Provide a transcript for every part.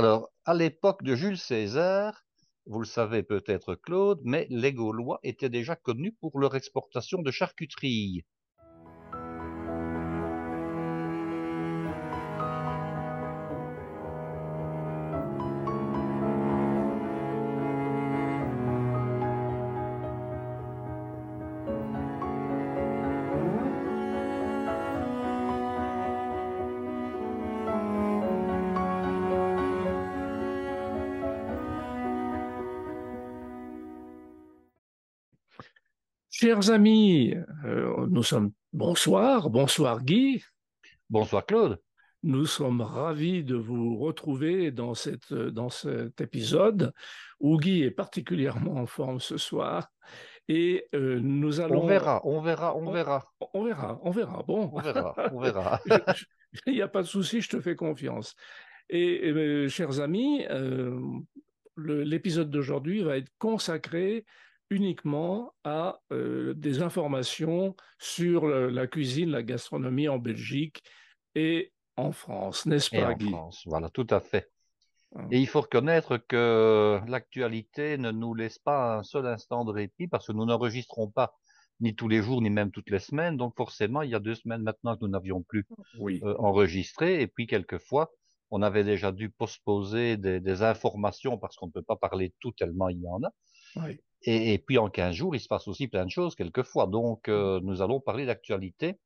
Alors, à l'époque de Jules César, vous le savez peut-être Claude, mais les Gaulois étaient déjà connus pour leur exportation de charcuterie. Chers amis, euh, nous sommes bonsoir, bonsoir Guy. Bonsoir Claude. Nous sommes ravis de vous retrouver dans, cette, dans cet épisode où Guy est particulièrement en forme ce soir. Et euh, nous allons. On verra, on verra, on, verra. On, verra, on verra. Bon. On verra, on verra. Il n'y a pas de souci, je te fais confiance. Et, euh, chers amis, l'épisode d'aujourd'hui va être consacré uniquement à euh, des informations sur la cuisine, la gastronomie en Belgique et en France, n'est-ce pas, en France, voilà, tout à fait. Ah. Et il faut reconnaître que l'actualité ne nous laisse pas un seul instant de répit parce que nous n'enregistrons pas ni tous les jours, ni même toutes les semaines. Donc forcément, il y a deux semaines maintenant que nous n'avions plus euh, enregistré. Et puis quelquefois, on avait déjà dû postposer des, des informations parce qu'on ne peut pas parler tout tellement il y en a. Oui. Et, puis en 15 jours, il se passe aussi plein de choses quelquefois. Donc euh, nous allons parler d'actualité,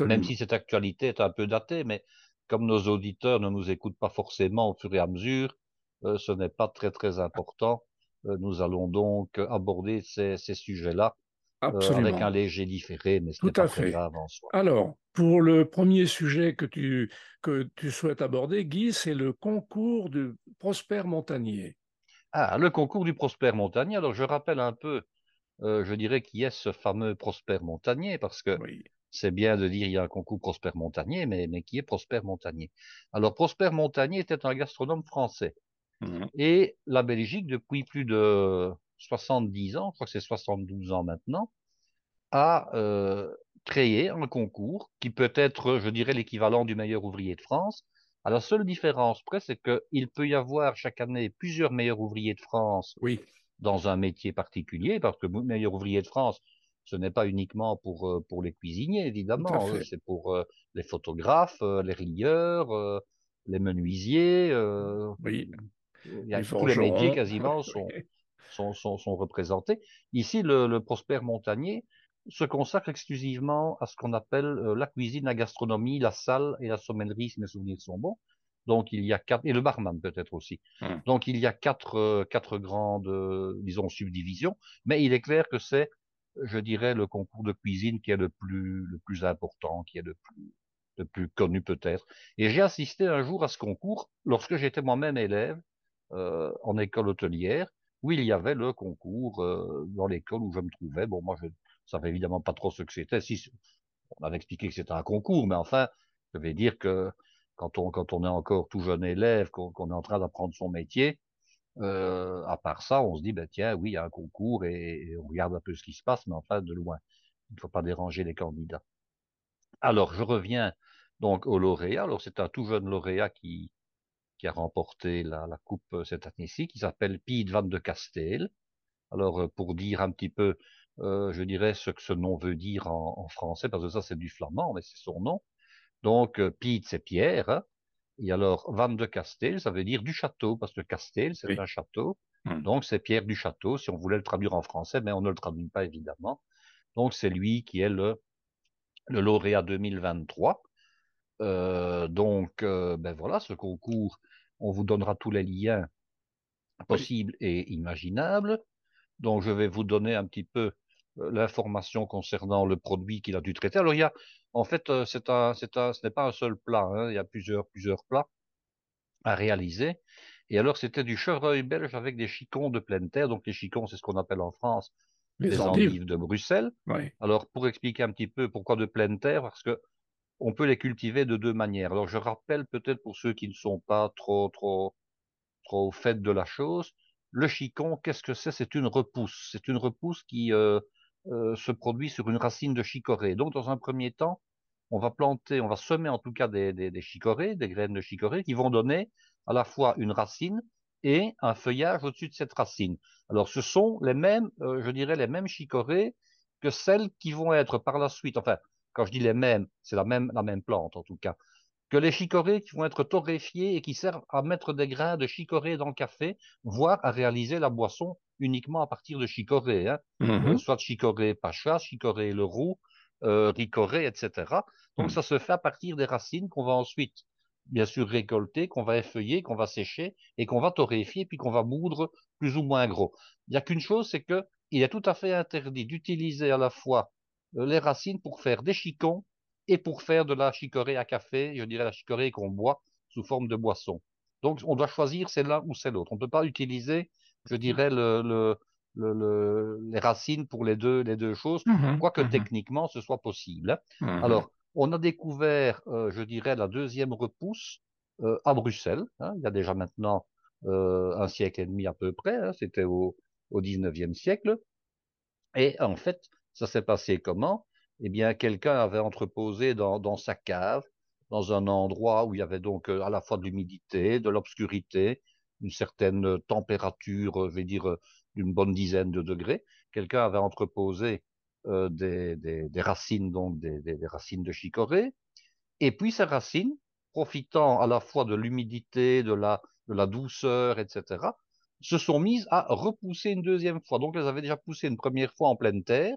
même si cette actualité est un peu datée, mais comme nos auditeurs ne nous écoutent pas forcément au fur et à mesure, euh, ce n'est pas très très important. Euh, nous allons donc aborder ces, ces sujets-là avec un léger différé, mais ce n'est pas très grave en soi. Alors, pour le premier sujet que tu, que tu souhaites aborder, Guy, c'est le concours du Prosper Montagnier. Ah, le concours du Prosper Montagnier. Alors, je rappelle un peu, euh, je dirais, qui est ce fameux Prosper Montagnier, parce que c'est bien de dire il y a un concours Prosper Montagnier, mais, mais qui est Prosper Montagnier? Alors, Prosper Montagnier était un gastronome français. Mmh. Et la Belgique, depuis plus de 70 ans, je crois que c'est 72 ans maintenant, a euh, créé un concours qui peut être, je dirais, l'équivalent du meilleur ouvrier de France, à la seule différence près, c'est qu'il peut y avoir chaque année plusieurs meilleurs ouvriers de France oui. dans un métier particulier, parce que meilleur ouvrier de France, ce n'est pas uniquement pour, euh, pour les cuisiniers, évidemment, c'est pour euh, les photographes, euh, les rieurs, les menuisiers. oui. Il y a, tous les métiers quasiment sont, sont, sont, sont, représentés. Ici, le, le Prosper Montagnier, se consacre exclusivement à ce qu'on appelle euh, la cuisine, la gastronomie, la salle et la sommellerie, si mes souvenirs sont bons. Donc il y a quatre et le barman peut-être aussi. Hmm. Donc il y a quatre euh, quatre grandes euh, disons subdivisions, mais il est clair que c'est je dirais le concours de cuisine qui est le plus le plus important, qui est le plus le plus connu peut-être. Et j'ai assisté un jour à ce concours lorsque j'étais moi-même élève euh, en école hôtelière où il y avait le concours dans l'école où je me trouvais. Bon moi je savait évidemment pas trop ce que c'était. Si, on avait expliqué que c'était un concours, mais enfin, je vais dire que quand on, est encore tout jeune élève, qu'on est en train d'apprendre son métier, euh, à part ça, on se dit, ben tiens, oui, il y a un concours et, on regarde un peu ce qui se passe, mais enfin, de loin. Il ne faut pas déranger les candidats. Alors, je reviens donc au lauréat. Alors, c'est un tout jeune lauréat qui, a remporté la, la coupe euh, cette année-ci, qui s'appelle Piet van de Castel. Alors, euh, pour dire un petit peu euh, je dirais ce que ce nom veut dire en, en français, parce que ça c'est du flamand, mais c'est son nom. Donc euh, Piet c'est Pierre, hein. et alors Van de Castel, ça veut dire du château, parce que Castel c'est un château, hmm. donc c'est Pierre du château, si on voulait le traduire en français, mais on ne le traduit pas évidemment. Donc c'est lui qui est le, le lauréat 2023. Euh, donc euh, ben voilà, ce concours, on vous donnera tous les liens possibles et imaginables. Donc je vais vous donner un petit peu l'information concernant le produit qu'il a dû traiter. Alors il y a, en fait, euh, c'est un, c'est un, ce n'est pas un seul plat. Hein, il y a plusieurs, plusieurs plats à réaliser. Et alors c'était du chevreuil belge avec des chicons de pleine terre. Donc les chicons, c'est ce qu'on appelle en France les, endives. de Bruxelles. Alors pour expliquer un petit peu pourquoi de pleine terre, parce que on peut les cultiver de deux manières. Alors je rappelle peut-être pour ceux qui ne sont pas trop trop trop au fait de la chose, le chicon, qu'est-ce que c'est? C'est une repousse. C'est une repousse qui euh, euh, se produit sur une racine de chicorée. Donc, dans un premier temps, on va planter, on va semer en tout cas des, chicorées, des graines de chicorée qui vont donner à la fois une racine et un feuillage au-dessus de cette racine. Alors, ce sont les mêmes, je dirais, les mêmes chicorées que celles qui vont être par la suite, enfin, quand je dis les mêmes, c'est la même, la même plante en tout cas, que les chicorées qui vont être torréfiées et qui servent à mettre des grains de chicorée dans le café, voire à réaliser la boisson uniquement à partir de chicorée, hein. euh, soit chicorée pacha, chicorée le roux, euh, ricorée, etc. Donc mm. ça se fait à partir des racines qu'on va ensuite, bien sûr, récolter, qu'on va effeuiller, qu'on va sécher et qu'on va torréfier, puis qu'on va moudre plus ou moins gros. Il n'y a qu'une chose, c'est que il est tout à fait interdit d'utiliser à la fois euh, les racines pour faire des chicons et pour faire de la chicorée à café, je dirais la chicorée qu'on boit sous forme de boisson. Donc, on doit choisir c'est l'un ou c'est l'autre. On ne peut pas utiliser, je dirais, le, le, les racines pour les deux, les deux choses, mmh quoique mmh techniquement ce soit possible. Mmh Alors, on a découvert, euh, je dirais, la deuxième repousse euh, à Bruxelles. Hein. il y a déjà maintenant euh, un siècle et demi à peu près. Hein. C'était au, au 19e siècle. Et en fait, ça s'est passé comment? Eh bien, quelqu'un avait entreposé dans, sa cave, dans un endroit où il y avait donc euh, à la fois de l'humidité, de l'obscurité, une certaine température, je vais dire, d'une bonne dizaine de degrés. Quelqu'un avait entreposé euh, des, racines, donc des, racines de chicorée. Et puis ces racines, profitant à la fois de l'humidité, de la douceur, etc., se sont mises à repousser une deuxième fois. Donc elles avaient déjà poussé une première fois en pleine terre,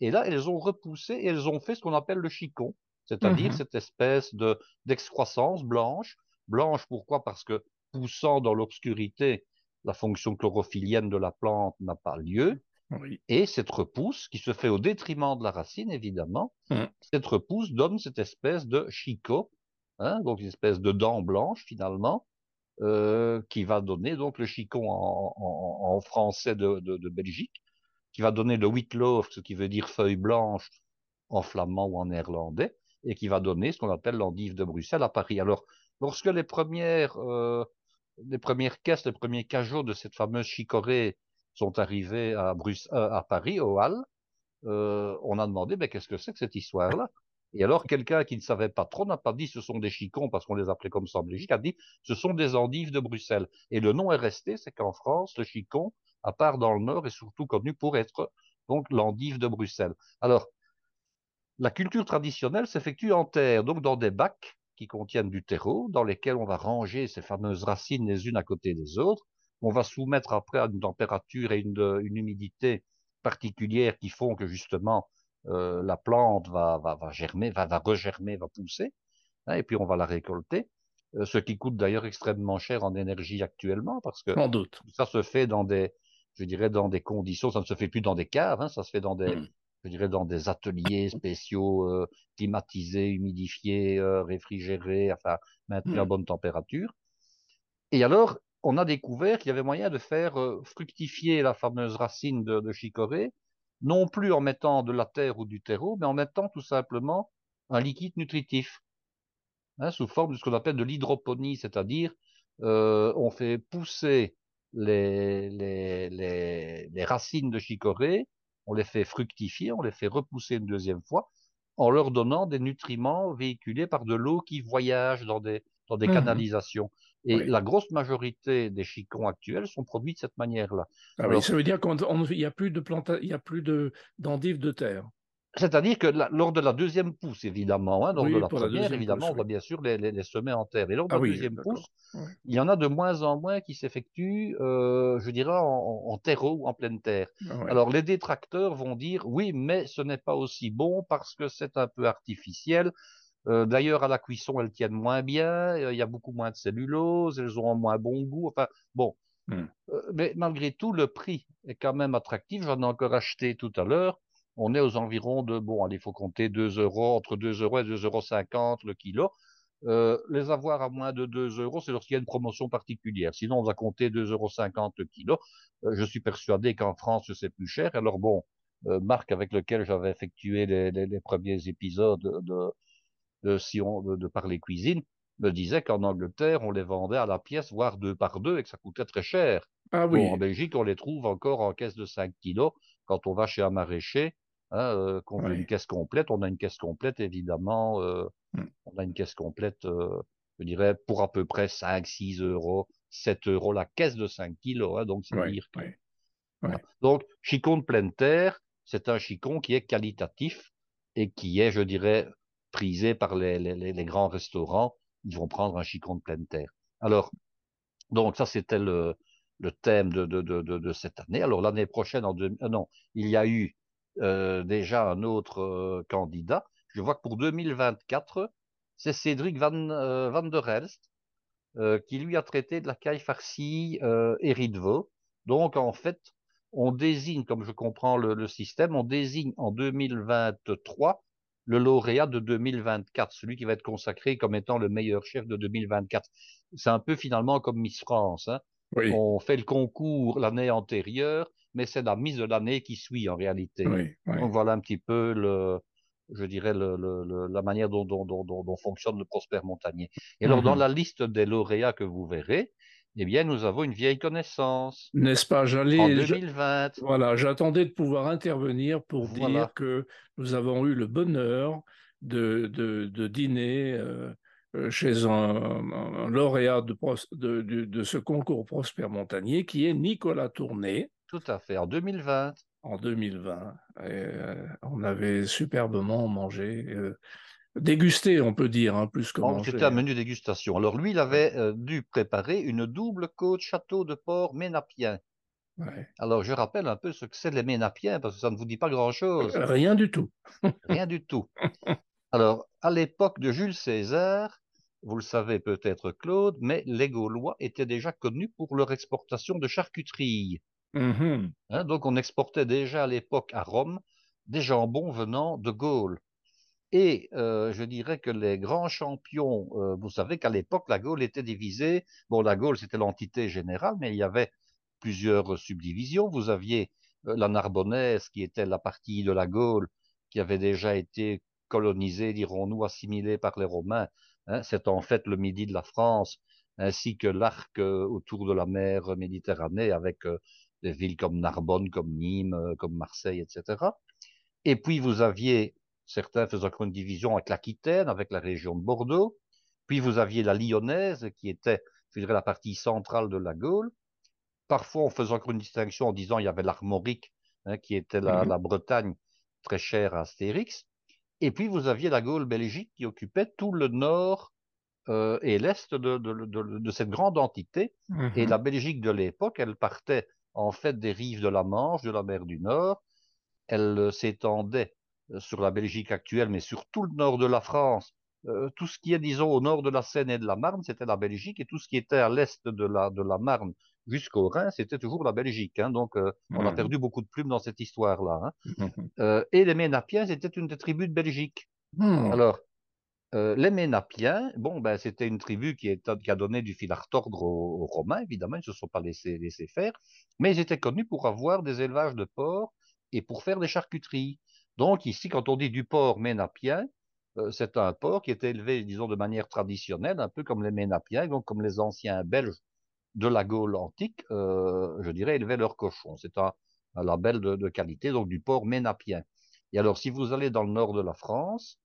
et là, elles ont repoussé et elles ont fait ce qu'on appelle le chicon, c'est-à-dire mmh cette espèce de d'excroissance blanche. Blanche, pourquoi? Parce que poussant dans l'obscurité, la fonction chlorophyllienne de la plante n'a pas lieu. Et cette repousse, qui se fait au détriment de la racine, évidemment, mmh. cette repousse donne cette espèce de chicot, hein, donc une espèce de dent blanche finalement, euh, qui va donner donc le chicon en, français de Belgique, qui va donner le wheatloaf, ce qui veut dire feuille blanche en flamand ou en néerlandais, et qui va donner ce qu'on appelle l'endive de Bruxelles à Paris. Alors, lorsque les premières, euh, les premières caisses, les premiers cajots de cette fameuse chicorée sont arrivés à, euh, à Paris, au Hall, euh, on a demandé, mais qu'est-ce que c'est que cette histoire-là? Et alors, quelqu'un qui ne savait pas trop n'a pas dit ce sont des chicons, parce qu'on les appelait comme ça en Belgique, a dit ce sont des endives de Bruxelles. Et le nom est resté, c'est qu'en France, le chicon, à part dans le Nord, est surtout connu pour être donc l'endive de Bruxelles. Alors, la culture traditionnelle s'effectue en terre, donc dans des bacs qui contiennent du terreau, dans lesquels on va ranger ces fameuses racines les unes à côté des autres. On va soumettre après à une température et une, humidité particulière qui font que justement euh, la plante va, va, va germer, va, va regermer, va pousser, hein, et puis on va la récolter. Euh, ce qui coûte d'ailleurs extrêmement cher en énergie actuellement, parce que doute. ça se fait dans des, je dirais, dans des conditions, ça ne se fait plus dans des caves, hein, ça se fait dans des, mmh. je dirais, dans des ateliers spéciaux, euh, climatisés, humidifiés, euh, réfrigérés, enfin, maintenus à mmh. bonne température. Et alors, on a découvert qu'il y avait moyen de faire euh, fructifier la fameuse racine de, de chicorée, non plus en mettant de la terre ou du terreau, mais en mettant tout simplement un liquide nutritif, hein, sous forme de ce qu'on appelle de l'hydroponie, c'est-à-dire on fait pousser les, les, les, les, racines de chicorée, on les fait fructifier, on les fait repousser une deuxième fois, en leur donnant des nutriments véhiculés par de l'eau qui voyage dans des, dans des mmh canalisations. Et la grosse majorité des chicons actuels sont produits de cette manière-là. Ah oui, ça veut dire qu'il n'y a plus de il y a plus de d'endives de terre. C'est-à-dire que lors de la deuxième pousse, évidemment, hein, lors de la première, évidemment, on va bien sûr les, les, semer en terre. Et lors de ah la deuxième pousse, il y en a de moins en moins qui s'effectuent, euh, je dirais, en, en, terreau ou en pleine terre. Ah Alors les détracteurs vont dire, oui, mais ce n'est pas aussi bon parce que c'est un peu artificiel. Euh, D'ailleurs, à la cuisson, elles tiennent moins bien, il y a beaucoup moins de cellulose, elles ont un moins bon goût. Enfin, bon. Hmm. Euh, mais malgré tout, le prix est quand même attractif. J'en ai encore acheté tout à l'heure on est aux environs de, bon, allez, il faut compter 2 euros, entre 2 euros et 2,50 euros le kilo. Euh, les avoir à moins de 2 euros, c'est lorsqu'il y a une promotion particulière. Sinon, on va compter 2,50 euros le kilo. Euh, je suis persuadé qu'en France, c'est plus cher. Alors bon, euh, Marc, avec lequel j'avais effectué les, premiers épisodes de, de, si on, de, Parler Cuisine, me disait qu'en Angleterre, on les vendait à la pièce, voire deux par deux, et que ça coûtait très cher. Ah oui. en Belgique, on les trouve encore en caisse de 5 kilos. Quand on va chez un maraîcher, Hein, euh, une caisse complète, on a une caisse complète évidemment, euh, mmh. on a une caisse complète euh, je dirais, pour à peu près 5, 6 euros, 7 euros la caisse de 5 kilos. Hein, donc, c'est dire Donc, chicon de pleine terre, c'est un chicon qui est qualitatif et qui est, je dirais, prisé par les, les, grands restaurants. Ils vont prendre un chicon de pleine terre. Alors, donc ça, c'était le, le thème de, de, de, de, cette année. Alors, l'année prochaine, en deux, euh, non, il y a eu euh, déjà un autre euh, candidat. Je vois que pour 2024, c'est Cédric Van, euh, Van der Elst qui lui a traité de la caille farcie et Ridvo. Donc, en fait, on désigne, comme je comprends le, le, système, on désigne en 2023 le lauréat de 2024, celui qui va être consacré comme étant le meilleur chef de 2024. C'est un peu finalement comme Miss France. Hein. On fait le concours l'année antérieure, mais c'est la mise de l'année qui suit en réalité. Donc voilà un petit peu le, je dirais le, le, la manière dont, dont, dont, dont, fonctionne le Prosper Montagnier. Et alors dans mhm. la liste des lauréats que vous verrez, eh bien, nous avons une vieille connaissance. N'est-ce pas J'allais. En 2020. Voilà, j'attendais de pouvoir intervenir pour dire que nous avons eu le bonheur de, de, de dîner euh, euh, chez un, lauréat de, de, de, ce concours Prosper Montagnier qui est Nicolas Tourné. Tout à fait, en 2020. En 2020. Euh, on avait superbement mangé dégusté, on peut dire, hein, plus que manger. C'était un menu dégustation. Alors lui, il avait euh, dû préparer une double côte château de porc ménapien. Alors je rappelle un peu ce que c'est les ménapiens, parce que ça ne vous dit pas grand-chose. Euh, rien du tout. Rien du tout. Alors, à l'époque de Jules César, vous le savez peut-être Claude, mais les Gaulois étaient déjà connus pour leur exportation de charcuterie. Mm-hmm. Hein, donc on exportait déjà à l'époque à Rome des jambons venant de Gaule. Et euh, je dirais que les grands champions, euh, vous savez qu'à l'époque, la Gaule était divisée. Bon, la Gaule, c'était l'entité générale, mais il y avait plusieurs subdivisions. Vous aviez euh, la Narbonnaise, qui était la partie de la Gaule qui avait déjà été colonisée, dirons-nous, assimilée par les Romains. Hein. C'est en fait le midi de la France, ainsi que l'arc autour de la mer Méditerranée, avec des villes comme Narbonne, comme Nîmes, comme Marseille, etc. Et puis vous aviez Certains faisaient encore une division avec l'Aquitaine, avec la région de Bordeaux. Puis vous aviez la Lyonnaise, qui était, je dirais, la partie centrale de la Gaule. Parfois, on faisait encore une distinction en disant il y avait l'Armorique, hein, qui était la, mhm. la, Bretagne, très chère à Astérix. Et puis, vous aviez la Gaule belgique qui occupait tout le nord euh, et l'est de, de, de, de, cette grande entité. Et mhm. la Belgique de l'époque, elle partait en fait des rives de la Manche, de la mer du Nord. Elle euh, s'étendait euh, sur la Belgique actuelle, mais sur tout le nord de la France. Euh, tout ce qui est, disons, au nord de la Seine et de la Marne, c'était la Belgique, et tout ce qui était à l'est de la, de la Marne jusqu'au Rhin, c'était toujours la Belgique. Hein, donc, euh, on a mmh. perdu beaucoup de plumes dans cette histoire-là. Hein. Mmh. et les Ménapiens, c'était une des tribus de Belgique. Mmh. Alors, les Ménapiens, bon, ben, c'était une tribu qui, est, qui, a donné du fil à retordre aux, Romains, évidemment, ils ne se sont pas laissés, laissés faire, mais ils étaient connus pour avoir des élevages de porcs et pour faire des charcuteries. Donc ici, quand on dit du porc ménapien, euh, c'est un porc qui est élevé, disons, de manière traditionnelle, un peu comme les ménapiens, donc comme les anciens Belges de la Gaule antique, euh, je dirais, élevaient leurs cochons. C'est un, label de, qualité, donc du porc ménapien. Et alors, si vous allez dans le nord de la France,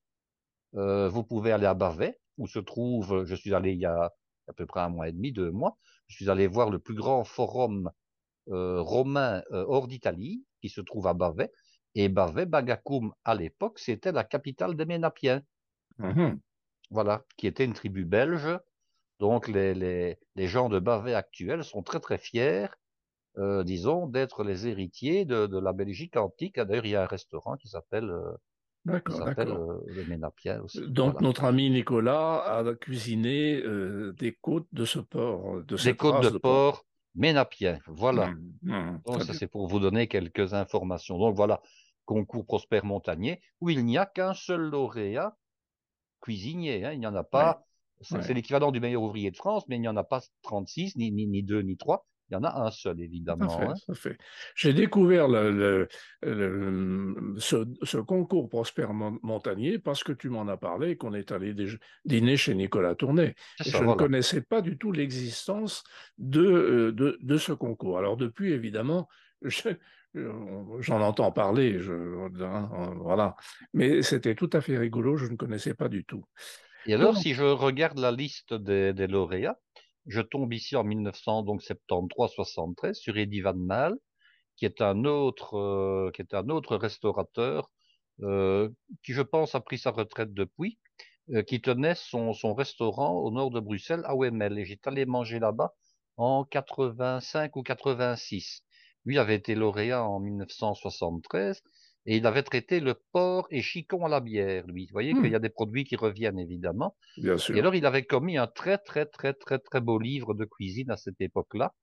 euh, vous pouvez aller à Bavay, où se trouve, je suis allé il y a à peu près un mois et demi, deux mois, je suis allé voir le plus grand forum romain hors d'Italie, qui se trouve à Bavay, et Bavay, Bagakoum, à l'époque, c'était la capitale des Ménapiens. Mhm. Voilà, qui était une tribu belge. Donc, les, les, les gens de Bavay actuels sont très, très fiers, euh, disons, d'être les héritiers de, de, la Belgique antique. D'ailleurs, il y a un restaurant qui s'appelle euh, D'accord, euh, le Ménapien aussi. Donc notre ami Nicolas a cuisiné euh, des côtes de ce porc, de des côtes de, porc, Ménapien. Voilà. Mmh, mmh, Donc ça c'est pour vous donner quelques informations. Donc voilà, concours Prosper Montagnier, où il n'y a qu'un seul lauréat cuisinier. Hein. il n'y en a pas. C'est l'équivalent du meilleur ouvrier de France, mais il n'y en a pas 36, ni, ni, ni 2, ni 3. Il y en a un seul, évidemment. Hein. J'ai découvert le, ce, concours Prosper Montagnier parce que tu m'en as parlé, qu'on est allé dîner chez Nicolas Tournet. je ne connaissais pas du tout l'existence de, euh, de, de, ce concours. Alors depuis, évidemment, je, J'en entends parler, je, hein, voilà. Mais c'était tout à fait rigolo, je ne connaissais pas du tout. Et alors, si je regarde la liste des, lauréats, je tombe ici en 1973-73 sur Eddie Van Mal, qui est un autre, euh, qui est un autre restaurateur euh, qui, je pense, a pris sa retraite depuis, euh, qui tenait son, son restaurant au nord de Bruxelles, à Wemel. Et j'étais allé manger là-bas en 85 ou 86. Lui avait été lauréat en 1973 et il avait traité le porc et chicon à la bière, lui. Vous voyez qu'il y a hmm. des produits qui reviennent, évidemment. Bien sûr. Et alors, il avait commis un très, très, très, très, très beau livre de cuisine à cette époque-là,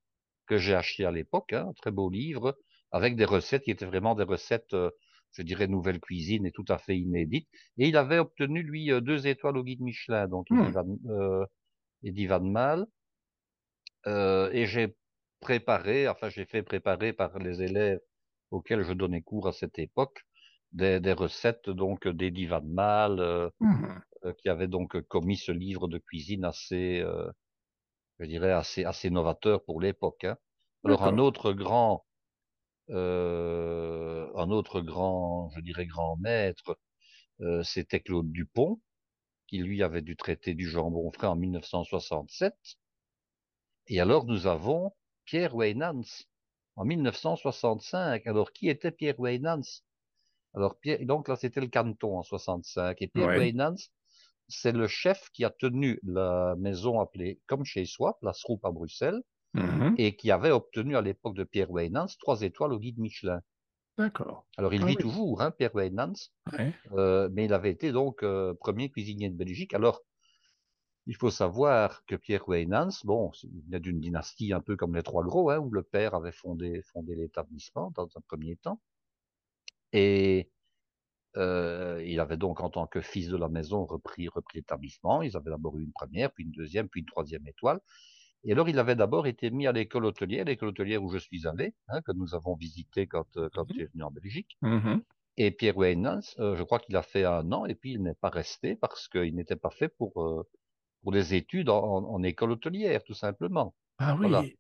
que j'ai acheté à l'époque, hein, un très beau livre, avec des recettes qui étaient vraiment des recettes, euh, je dirais, nouvelle cuisine et tout à fait inédites. Et il avait obtenu, lui, euh, deux étoiles au guide Michelin, donc Eddie hmm. Van, euh, Van Mal. Euh, et j'ai préparé, enfin j'ai fait préparer par les élèves auxquels je donnais cours à cette époque, des, des recettes donc d'Eddie Van Mal, euh, mmh. euh, qui avait donc commis ce livre de cuisine assez, euh, je dirais assez assez novateur pour l'époque. Hein. Alors un autre grand, un autre grand, je dirais grand maître, c'était Claude Dupont, qui lui avait dû traiter du jambon frais en 1967. Et alors nous avons Pierre Weynans en 1965. Alors, qui était Pierre Weynans Alors, Pierre, donc là, c'était le canton en 65. Et Pierre ouais. c'est le chef qui a tenu la maison appelée comme chez soi, la Sroupe à Bruxelles, mm-hmm. et qui avait obtenu à l'époque de Pierre Weynans trois étoiles au guide Michelin. D'accord. Alors, il ah vit toujours, hein, Pierre Weynans, euh, mais il avait été donc euh, premier cuisinier de Belgique. Alors, il faut savoir que Pierre Weynans, bon, il venait d'une dynastie un peu comme les Trois Gros, hein, où le père avait fondé, fondé l'établissement dans un premier temps. Et euh, il avait donc, en tant que fils de la maison, repris, repris l'établissement. Ils avaient d'abord eu une première, puis une deuxième, puis une troisième étoile. Et alors, il avait d'abord été mis à l'école hôtelière, l'école hôtelière où je suis allé, hein, que nous avons visité quand, euh, quand mmh. venu en Belgique. Mmh et Pierre Weynans, euh, je crois qu'il a fait un an, et puis il n'est pas resté parce qu'il n'était pas fait pour, euh, pour des études en, école hôtelière, tout simplement. Ah oui.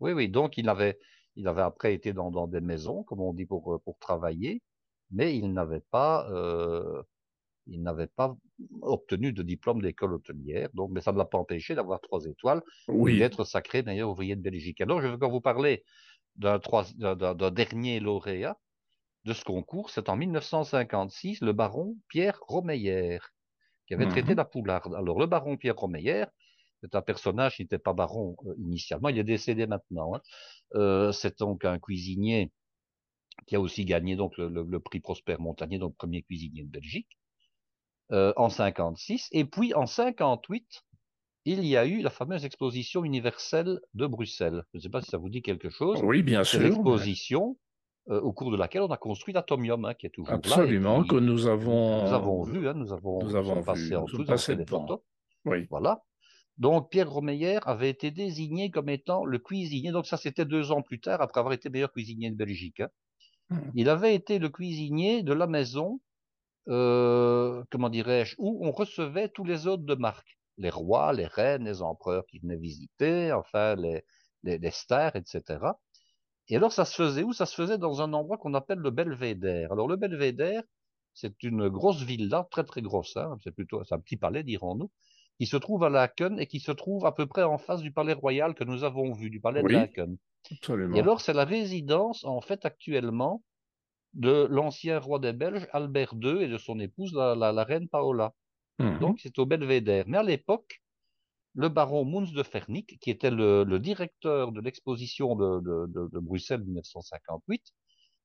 Oui, oui. Donc, il avait, il avait après été dans, dans, des maisons, comme on dit, pour, pour travailler, mais il n'avait pas, euh, il n'avait pas obtenu de diplôme d'école hôtelière. Donc, mais ça ne l'a pas empêché d'avoir trois étoiles oui. et d'être sacré d'ailleurs ouvrier de Belgique. Alors, je veux quand vous parler d'un dernier lauréat de ce concours, c'est en 1956, le baron Pierre Romeyer qui avait traité mhm. la poularde. Alors, le baron Pierre Romeyer, c'est un personnage qui n'était pas baron euh, initialement, il est décédé maintenant. Hein. Euh, c'est donc un cuisinier qui a aussi gagné donc le, prix Prosper Montagnier, donc premier cuisinier de Belgique, euh, en 56. Et puis en 58, il y a eu la fameuse exposition universelle de Bruxelles. Je ne sais pas si ça vous dit quelque chose. Oui, bien sûr. L'exposition euh, au cours de laquelle on a construit l'atomium, hein, qui est toujours Absolument, là. Absolument, que nous avons... Nous avons vu, hein, nous avons, nous avons passé en tout, passé des photos. Oui. Voilà. Donc, Pierre Romeyer avait été désigné comme étant le cuisinier, donc ça c'était deux ans plus tard, après avoir été meilleur cuisinier de Belgique. Hein. Hmm. Il avait été le cuisinier de la maison, euh, comment dirais-je, où on recevait tous les hôtes de marque. Les rois, les reines, les empereurs qui venaient visiter, enfin les, les, les stars, etc. Et alors, ça se faisait où? Ça se faisait dans un endroit qu'on appelle le Belvédère. Alors, le Belvédère, c'est une grosse villa, très très grosse, hein, c'est plutôt un petit palais, dirons-nous, qui se trouve à Laken et qui se trouve à peu près en face du palais royal que nous avons vu, du palais de Laken. Absolument. Et alors, c'est la résidence, en fait, actuellement, de l'ancien roi des Belges, Albert II, et de son épouse, la, reine Paola. Mhm. Donc, c'est au Belvédère. Mais à l'époque, le baron Mons de Fernic, qui était le, directeur de l'exposition de, de, Bruxelles 1958,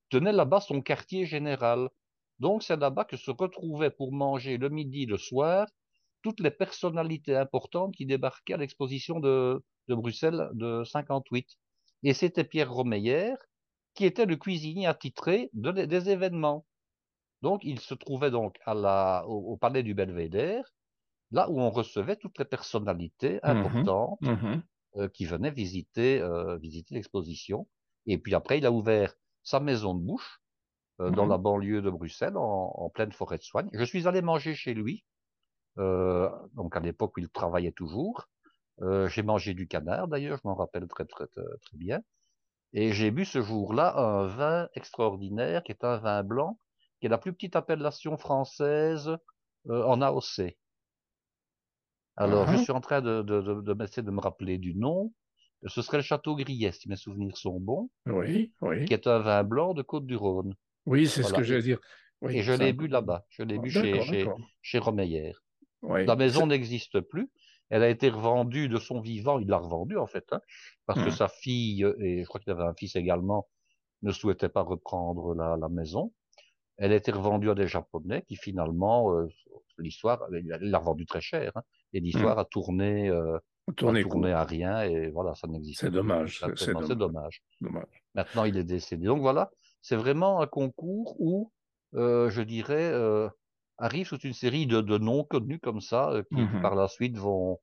tenait là-bas son quartier général. Donc c'est là-bas que se retrouvaient pour manger le midi, le soir, toutes les personnalités importantes qui débarquaient à l'exposition de, Bruxelles de 58. Et c'était Pierre Romeyer, qui était le cuisinier attitré des événements. Donc il se trouvait donc à la, au palais du Belvédère, là où on recevait toutes les personnalités mmh importantes mmh euh, qui venaient visiter, euh, visiter l'exposition. Et puis après, il a ouvert sa maison de bouche euh, dans mmh la banlieue de Bruxelles, en, pleine forêt de soigne. Je suis allé manger chez lui, donc à l'époque où il travaillait toujours. j'ai mangé du canard d'ailleurs, je m'en rappelle très, très très très bien. Et j'ai bu ce jour-là un vin extraordinaire qui est un vin blanc, qui est la plus petite appellation française en AOC. Alors, je uh-huh. suis en train de, de, de, m'essayer de me rappeler du nom. Ce serait le Château Grillet, si mes souvenirs sont bons. Oui, oui. Qui est un vin blanc de Côte-du-Rhône. Oui, c'est ce que j'allais dire. et je l'ai bu là-bas. Je l'ai bu chez, chez, chez Romeyer. La maison n'existe plus. Elle a été revendue de son vivant. Il l'a revendue, en fait, hein, parce que hum. sa fille, et je crois qu'il avait un fils également, ne souhaitait pas reprendre la, la maison. Elle a été revendue à des Japonais qui finalement, euh, l'histoire, il l'a revendue très cher. Hein, et l'histoire mmh. a tourné, euh, tourné, à rien et voilà, ça n'existe C'est dommage. C'est dommage. dommage. Maintenant, il est décédé. Donc voilà, c'est vraiment un concours où, euh, je dirais, euh, arrive toute une série de, de noms connus comme ça euh, qui, mmh par la suite vont,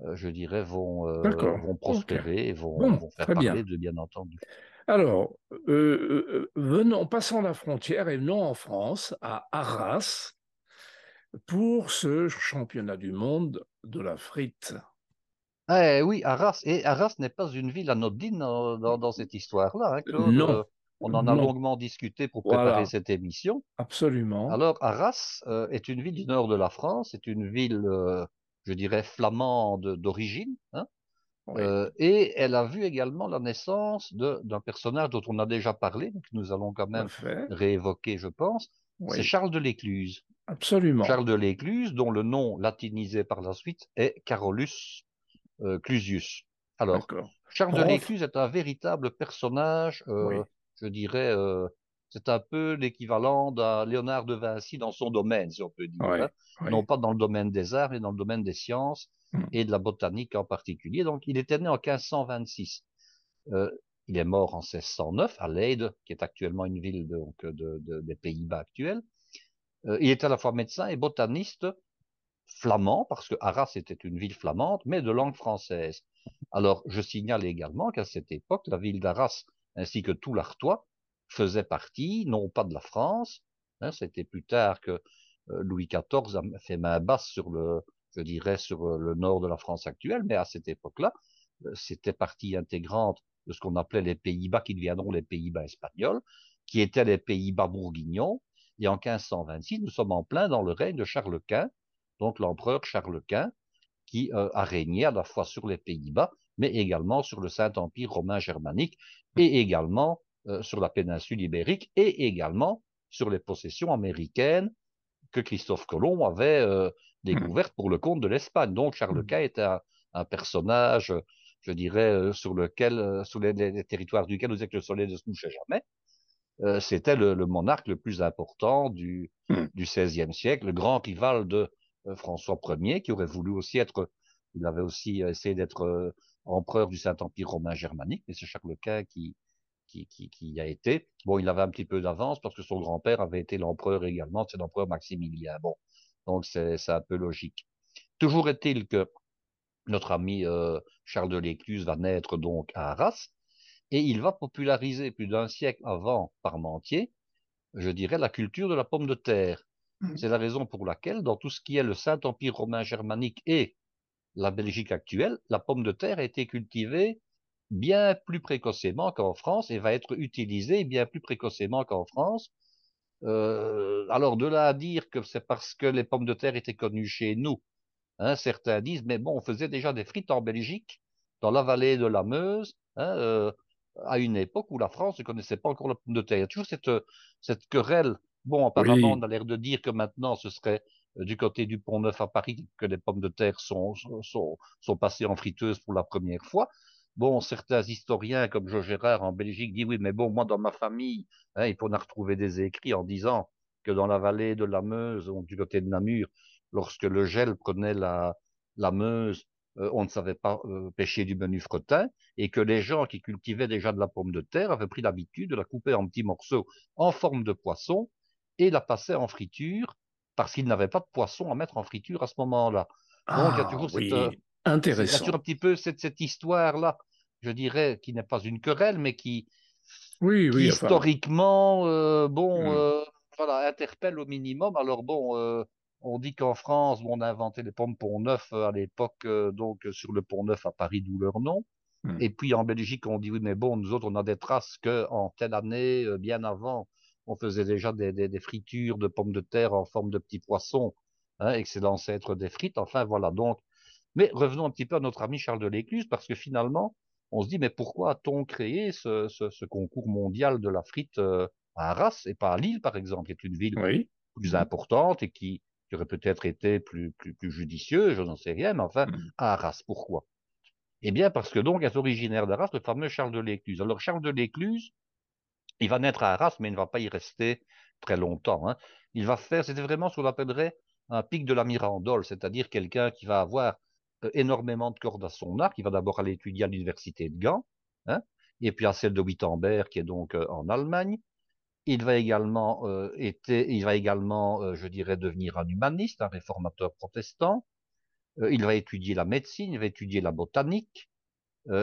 euh, je dirais, vont, vont prospérer et vont, vont faire parler de bien entendu. Alors, venons, passons la frontière et venons en France, à Arras, pour ce championnat du monde de la frite. Eh oui, Arras. Et Arras n'est pas une ville anodine dans, dans, cette histoire-là, hein. Non. Euh, on en a longuement discuté pour préparer cette émission. Absolument. Alors, Arras euh, est une ville du nord de la France, c'est une ville, euh, je dirais, flamande d'origine. Hein, et elle a vu également la naissance d'un personnage dont on a déjà parlé, que nous allons quand même réévoquer, je pense. C'est Charles de l'Écluse. Absolument. Charles de l'Écluse, dont le nom latinisé par la suite est Carolus euh, Clusius. Alors, Charles de l'Écluse est un véritable personnage, euh, je dirais, euh, c'est un peu l'équivalent d'un Léonard de Vinci dans son domaine, si on peut dire. Hein. Non pas dans le domaine des arts, mais dans le domaine des sciences hmm. et de la botanique en particulier. Donc, il était né en 1526. il est mort en 1609 à Leyde, qui est actuellement une ville donc, de, des Pays-Bas actuels. Euh, il était à la fois médecin et botaniste flamand, parce que Arras était une ville flamande, mais de langue française. Alors, je signale également qu'à cette époque, la ville d'Arras, ainsi que tout l'Artois, faisait partie, non pas de la France, hein, c'était plus tard que euh, Louis XIV a fait main basse sur le, je dirais, sur euh, le nord de la France actuelle, mais à cette époque-là, c'était partie intégrante de ce qu'on appelait les Pays-Bas, qui deviendront les Pays-Bas espagnols, qui étaient les Pays-Bas bourguignons, et en 1526, nous sommes en plein dans le règne de Charles Quint, donc l'empereur Charles Quint, qui euh, a régné à la fois sur les Pays-Bas, mais également sur le Saint-Empire romain germanique, et également euh, sur la péninsule ibérique, et également sur les possessions américaines que Christophe Colomb avait euh, découvertes pour le compte de l'Espagne. Donc Charles Quint était un, personnage, je dirais, sur lequel, sur les, territoires duquel nous disait que le soleil ne se couchait jamais. Euh, c'était le, monarque le plus important du, hmm. du XVIe siècle, le grand rival de euh, François Ier, qui aurait voulu aussi être, il avait aussi essayé d'être euh, empereur du Saint-Empire romain germanique, mais c'est Charles Quint qui, qui, qui, qui, a été. Bon, il avait un petit peu d'avance parce que son grand-père avait été l'empereur également, c'est l'empereur Maximilien. Bon, donc c'est un peu logique. Toujours est-il que notre ami Charles de l'Écluse va naître donc à Arras, et il va populariser plus d'un siècle avant Parmentier, je dirais, la culture de la pomme de terre. Mmh. C'est la raison pour laquelle, dans tout ce qui est le Saint-Empire romain germanique et la Belgique actuelle, la pomme de terre a été cultivée bien plus précocement qu'en France et va être utilisée bien plus précocement qu'en France. Euh, alors de là à dire que c'est parce que les pommes de terre étaient connues chez nous, hein, certains disent, mais bon, on faisait déjà des frites en Belgique, dans la vallée de la Meuse, hein, euh, à une époque où la France ne connaissait pas encore la pomme de terre. Il y a toujours cette, cette querelle. Bon, apparemment, on a l'air de dire que maintenant, ce serait euh, du côté du Pont Neuf à Paris que les pommes de terre sont, sont, sont passées en friteuse pour la première fois. Bon, certains historiens comme Georges Gérard en Belgique disent oui, mais bon, moi dans ma famille, hein, il faut en retrouver des écrits en disant que dans la vallée de la Meuse, du côté de Namur, lorsque le gel prenait la, la Meuse, euh, on ne savait pas euh, pêcher du menu fretin et que les gens qui cultivaient déjà de la pomme de terre avaient pris l'habitude de la couper en petits morceaux en forme de poisson et la passer en friture parce qu'ils n'avaient pas de poisson à mettre en friture à ce moment-là. Donc il y a ah toujours cette, euh, intéressant. Il y a un petit peu cette, cette histoire-là, je dirais, qui n'est pas une querelle, mais qui, oui, oui, historiquement, bon, hmm. voilà, interpelle au minimum. Alors bon, on dit qu'en France, on a inventé les pommes Pont Neuf euh, à l'époque, euh, donc euh, sur le Pont Neuf à Paris, d'où leur nom. Hmm. Et puis en Belgique, on dit oui, mais bon, nous autres, on a des traces que en telle année, bien avant, on faisait déjà des, des, fritures de pommes de terre en forme de petits poissons hein, et que c'est l'ancêtre des frites. Enfin, voilà. Donc, mais revenons un petit peu à notre ami Charles de l'Écluse, parce que finalement, on se dit, mais pourquoi a-t-on créé ce, concours mondial de la frite à Arras et pas à Lille, par exemple, qui est une ville plus importante et qui, aurait peut-être été plus, plus, plus judicieuse, je n'en sais rien, mais enfin, mm. à Arras, pourquoi? Eh bien, parce que donc est originaire d'Arras le fameux Charles de l'Écluse. Alors, Charles de l'Écluse, il va naître à Arras, mais il ne va pas y rester très longtemps. Hein. Il va faire, c'était vraiment ce qu'on appellerait un pic de la Mirandole, c'est-à-dire quelqu'un qui va avoir euh, énormément de cordes à son arc. Il va d'abord aller étudier à l'université de Gand, hein, et puis à celle de Wittenberg, qui est donc euh, en Allemagne. Il va également, euh, il va également je dirais, devenir un humaniste, un réformateur protestant. il va étudier la médecine, il va étudier la botanique.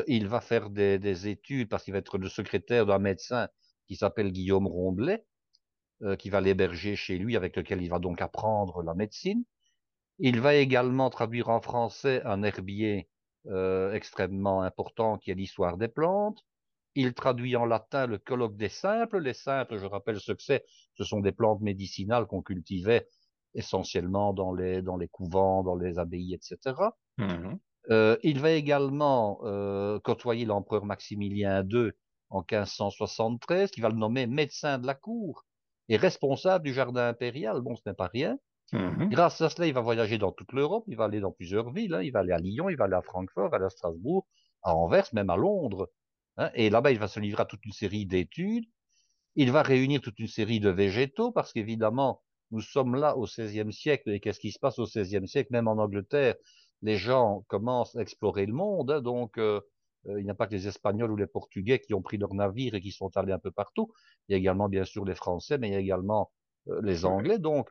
il va faire des, des études parce qu'il va être le secrétaire d'un médecin qui s'appelle Guillaume Rondelet, qui va l'héberger chez lui, avec lequel il va donc apprendre la médecine. Il va également traduire en français un herbier euh, extrêmement important qui est l'histoire des plantes. Il traduit en latin le colloque des simples. Les simples, je rappelle ce que c'est, ce sont des plantes médicinales qu'on cultivait essentiellement dans les, dans les couvents, dans les abbayes, etc. Mmh euh, il va également euh, côtoyer l'empereur Maximilien II en 1573, qui va le nommer médecin de la cour et responsable du jardin impérial. Bon, ce n'est pas rien. Mmh Grâce à cela, il va voyager dans toute l'Europe, il va aller dans plusieurs villes, hein. il va aller à Lyon, il va aller à Francfort, il va aller à Strasbourg, à Anvers, même à Londres. Hein. Et là-bas, il va se livrer à toute une série d'études. Il va réunir toute une série de végétaux, parce qu'évidemment, nous sommes là au XVIe siècle, et qu'est-ce qui se passe au XVIe siècle, même en Angleterre, les gens commencent à explorer le monde, hein. donc euh, euh, il n'y a pas que les Espagnols ou les Portugais qui ont pris leurs navires et qui sont allés un peu partout. Il y a également, bien sûr, les Français, mais il y a également euh, les Anglais. Donc,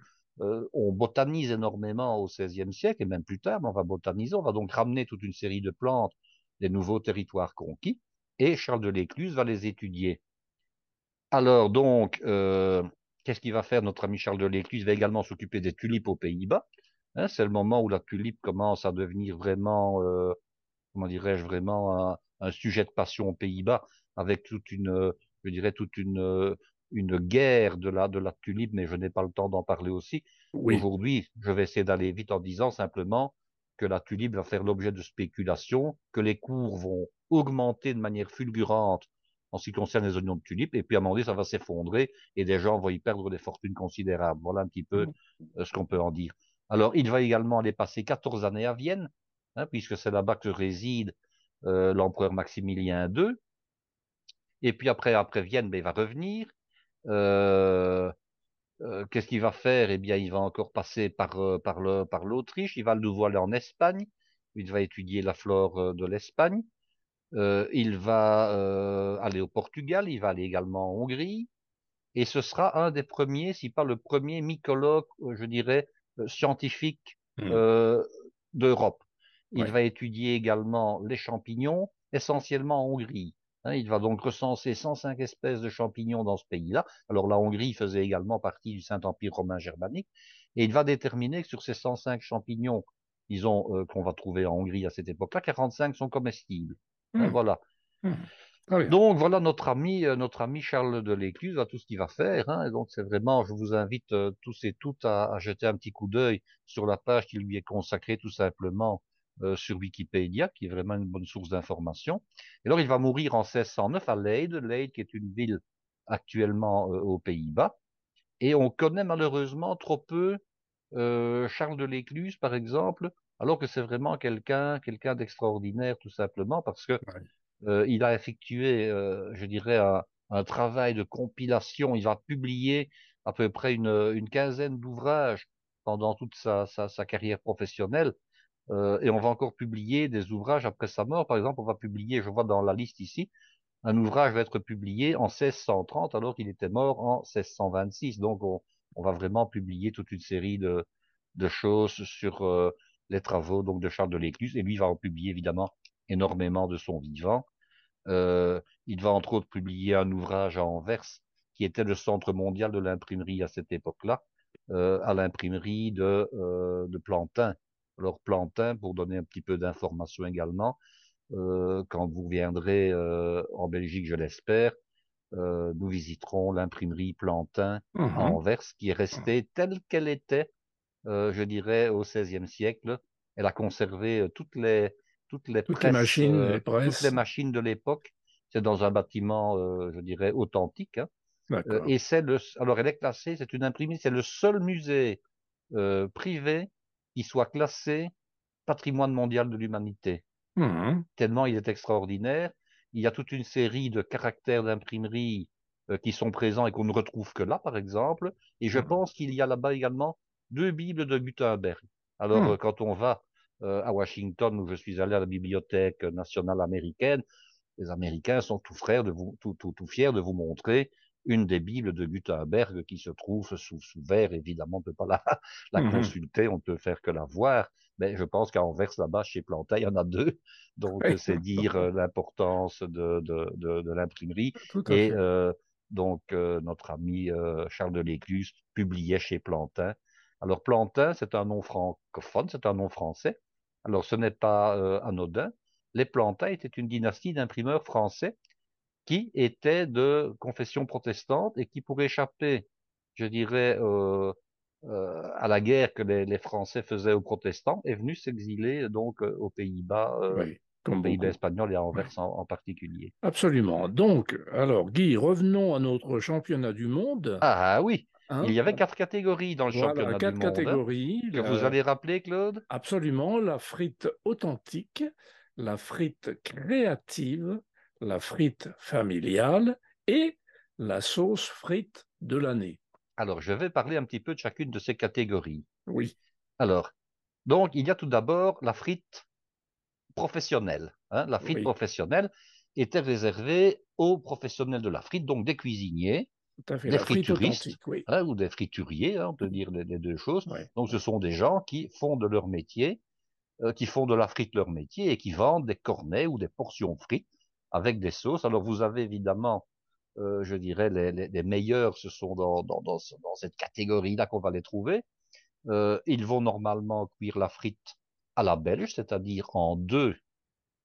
on botanise énormément au XVIe siècle et même plus tard, mais on va botaniser, on va donc ramener toute une série de plantes des nouveaux territoires conquis et Charles de l'Écluse va les étudier. Alors donc, euh, qu'est-ce qu'il va faire? Notre ami Charles de l'Écluse Il va également s'occuper des tulipes aux Pays-Bas. Hein, c'est le moment où la tulipe commence à devenir vraiment, euh, comment dirais-je, vraiment un, un, sujet de passion aux Pays-Bas, avec toute une, je dirais, toute une, une guerre de la, de la tulipe, mais je n'ai pas le temps d'en parler aussi. Aujourd'hui, je vais essayer d'aller vite en disant simplement que la tulipe va faire l'objet de spéculations, que les cours vont augmenter de manière fulgurante en ce qui concerne les oignons de tulipe, et puis à un moment donné, ça va s'effondrer, et des gens vont y perdre des fortunes considérables. Voilà un petit peu euh, ce qu'on peut en dire. Alors, il va également aller passer 14 années à Vienne, hein, puisque c'est là-bas que réside euh, l'empereur Maximilien II. Et puis après, après Vienne, ben, il va revenir. Euh, euh, qu'est-ce qu'il va faire? Eh bien, il va encore passer par, euh, par, le, par l'Autriche, il va le nouveau aller en Espagne, il va étudier la flore de l'Espagne, il va aller au Portugal, il va aller également en Hongrie, et ce sera un des premiers, si pas le premier mycologue, je dirais, scientifique mmh. d'Europe. Il va étudier également les champignons, essentiellement en Hongrie. Hein, il va donc recenser 105 espèces de champignons dans ce pays-là. Alors la Hongrie faisait également partie du Saint-Empire romain germanique. Et il va déterminer que sur ces 105 champignons, disons, euh, qu'on va trouver en Hongrie à cette époque-là, 45 sont comestibles. Hein, mmh. Voilà. Mmh. Donc voilà notre ami, euh, notre ami Charles de l'Écluse, à tout ce qu'il va faire. Hein, et donc c'est vraiment, je vous invite euh, tous et toutes à, à, jeter un petit coup d'œil sur la page qui lui est consacrée tout simplement euh, sur Wikipédia, qui est vraiment une bonne source d'information. Et alors, il va mourir en 1609 à Leyde, Leyde qui est une ville actuellement euh, aux Pays-Bas. Et on connaît malheureusement trop peu euh, Charles de l'Écluse, par exemple, alors que c'est vraiment quelqu'un quelqu'un d'extraordinaire, tout simplement, parce que il a effectué, je dirais, un, travail de compilation. Il va publier à peu près une, une quinzaine d'ouvrages pendant toute sa, sa, sa, carrière professionnelle. Euh, et on va encore publier des ouvrages après sa mort. Par exemple, on va publier, je vois dans la liste ici, un ouvrage va être publié en 1630 alors qu'il était mort en 1626. Donc, on, va vraiment publier toute une série de, choses sur euh, les travaux donc de Charles de l'Écluse. Et lui va en publier évidemment énormément de son vivant. Euh, il va entre autres publier un ouvrage à Anvers qui était le centre mondial de l'imprimerie à cette époque-là, à l'imprimerie de, de Plantin alors Plantin, pour donner un petit peu d'informations également, euh, quand vous viendrez euh, en Belgique, je l'espère, euh, nous visiterons l'imprimerie Plantin à Anvers, qui est restée telle qu'elle était je dirais, au XVIe siècle. Elle a conservé toutes les, toutes les, toutes les machines, les toutes les machines de l'époque. C'est dans un bâtiment, je dirais, authentique. Hein. et c'est le, alors elle est classée, c'est une imprimerie, c'est le seul musée privé qui soit classé patrimoine mondial de l'humanité. Mmh. Tellement il est extraordinaire. Il y a toute une série de caractères d'imprimerie euh, qui sont présents et qu'on ne retrouve que là, par exemple. Et je mmh. pense qu'il y a là-bas également deux Bibles de Gutenberg. Alors, mmh. euh, quand on va euh, à Washington, où je suis allé à la Bibliothèque nationale américaine, les Américains sont tout, frères de vous, tout, tout, tout fiers de vous montrer une des Bibles de Gutenberg qui se trouve sous, sous verre. Évidemment, on ne peut pas la, la mmh consulter, on ne peut faire que la voir. Mais je pense qu'à Anvers, là-bas, chez Plantin, il y en a deux. Donc, c'est dire euh, l'importance de, de, de, de l'imprimerie. Et euh, donc, euh, notre ami Charles de l'Écluse publiait chez Plantin. Alors, Plantin, c'est un nom francophone, c'est un nom français. Alors, ce n'est pas anodin. Les Plantins étaient une dynastie d'imprimeurs français qui était de confession protestante et qui, pour échapper, je dirais, euh, euh, à la guerre que les, les, Français faisaient aux protestants, est venu s'exiler donc euh, aux Pays-Bas, euh, oui, aux Pays-Bas espagnols et à Anvers oui. en, en, particulier. Absolument. Donc, alors Guy, revenons à notre championnat du monde. Ah oui. Hein? Il y avait quatre catégories dans le voilà, championnat quatre du monde. catégories. Que la... vous allez rappeler, Claude? Absolument. La frite authentique, la frite créative, la frite familiale et la sauce frite de l'année. Alors, je vais parler un petit peu de chacune de ces catégories. Oui. Alors, donc, il y a tout d'abord la frite professionnelle. Hein. La frite oui. professionnelle était réservée aux professionnels de la frite, donc des cuisiniers, des frituristes oui. hein, ou des frituriers, hein, on peut dire les, les deux choses. Oui. Donc, ce sont des gens qui font de leur métier, euh, qui font de la frite leur métier et qui vendent des cornets ou des portions frites avec des sauces. Alors vous avez évidemment, euh, je dirais, les, les, les, meilleurs, ce sont dans, dans, dans, dans cette catégorie-là qu'on va les trouver. Euh, ils vont normalement cuire la frite à la belge, c'est-à-dire en deux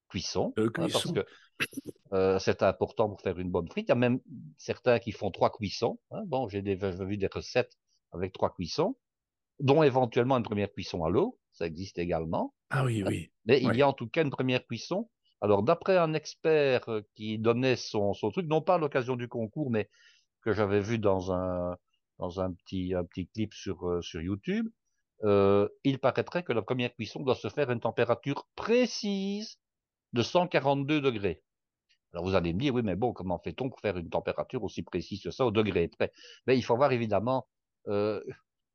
cuissons, deux cuissons. Hein, parce que euh, c'est important pour faire une bonne frite. Il y a même certains qui font trois cuissons. Hein. Bon, j'ai vu des recettes avec trois cuissons, dont éventuellement une première cuisson à l'eau, ça existe également. Ah oui, oui. Mais oui. il y a en tout cas une première cuisson alors, d'après un expert euh, qui donnait son, son truc, non pas à l'occasion du concours, mais que j'avais vu dans un, dans un petit, un petit clip sur, euh, sur YouTube, euh, il paraîtrait que la première cuisson doit se faire à une température précise de 142 degrés. Alors vous allez me dire, oui, mais bon, comment fait-on pour faire une température aussi précise que ça au degré près? Mais il faut avoir évidemment, euh,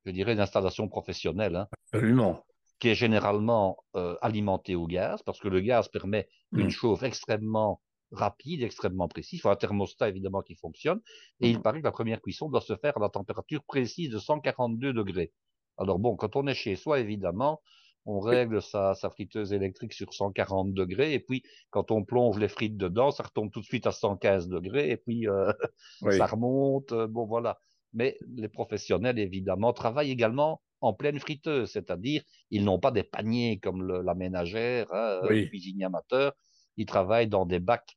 je dirais, une installation professionnelle. Hein. Absolument qui est généralement euh, alimenté au gaz, parce que le gaz permet mmh. une chauffe extrêmement rapide, extrêmement précise. Il faut un thermostat évidemment qui fonctionne. Et mmh. il paraît que la première cuisson doit se faire à la température précise de 142 degrés. Alors bon, quand on est chez soi, évidemment, on règle sa, sa, friteuse électrique sur 140 degrés, et puis quand on plonge les frites dedans, ça retombe tout de suite à 115 degrés, et puis euh, oui. ça remonte. Euh, bon voilà. Mais les professionnels, évidemment, travaillent également en pleine friteuse, c'est-à-dire ils n'ont pas des paniers comme le, la ménagère, hein, oui. cuisinier amateur, ils travaillent dans des bacs,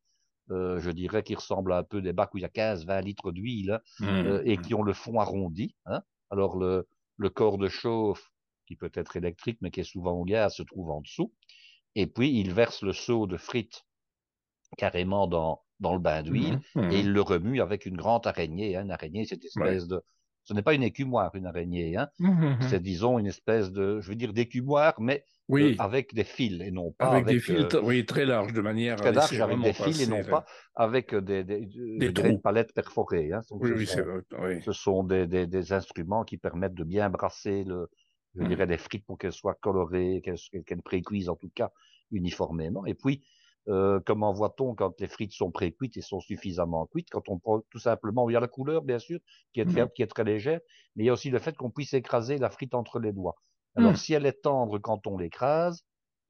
euh, je dirais, qui ressemblent à un peu des bacs où il y a 15-20 litres d'huile hein, mmh. euh, et qui ont le fond arrondi. Hein. Alors le, le corps de chauffe, qui peut être électrique mais qui est souvent au gaz, se trouve en dessous. Et puis ils versent le seau de frites carrément dans, dans le bain d'huile mmh. Mmh. et ils le remuent avec une grande araignée. Hein. Une araignée, cette espèce ouais. de ce n'est pas une écumoire, une araignée. Hein. Mmh, c'est, disons, une espèce de, je veux dire, d'écumoire, mais oui. euh, avec des fils et non pas avec, avec des fils, euh, oui, très larges de manière très large avec des fils et non pas avec des, des, des, des palettes perforées. Hein. Donc, oui, oui, sont, oui. ce sont des, des, des, instruments qui permettent de bien brasser le, je mmh. dirais, les frites pour qu'elles soient colorées, qu'elles, qu'elles précuisent en tout cas uniformément. Et puis, euh, comment voit-on quand les frites sont pré-cuites et sont suffisamment cuites Quand on prend tout simplement, il y a la couleur bien sûr qui est très, mmh. qui est très légère, mais il y a aussi le fait qu'on puisse écraser la frite entre les doigts. Alors mmh. si elle est tendre quand on l'écrase,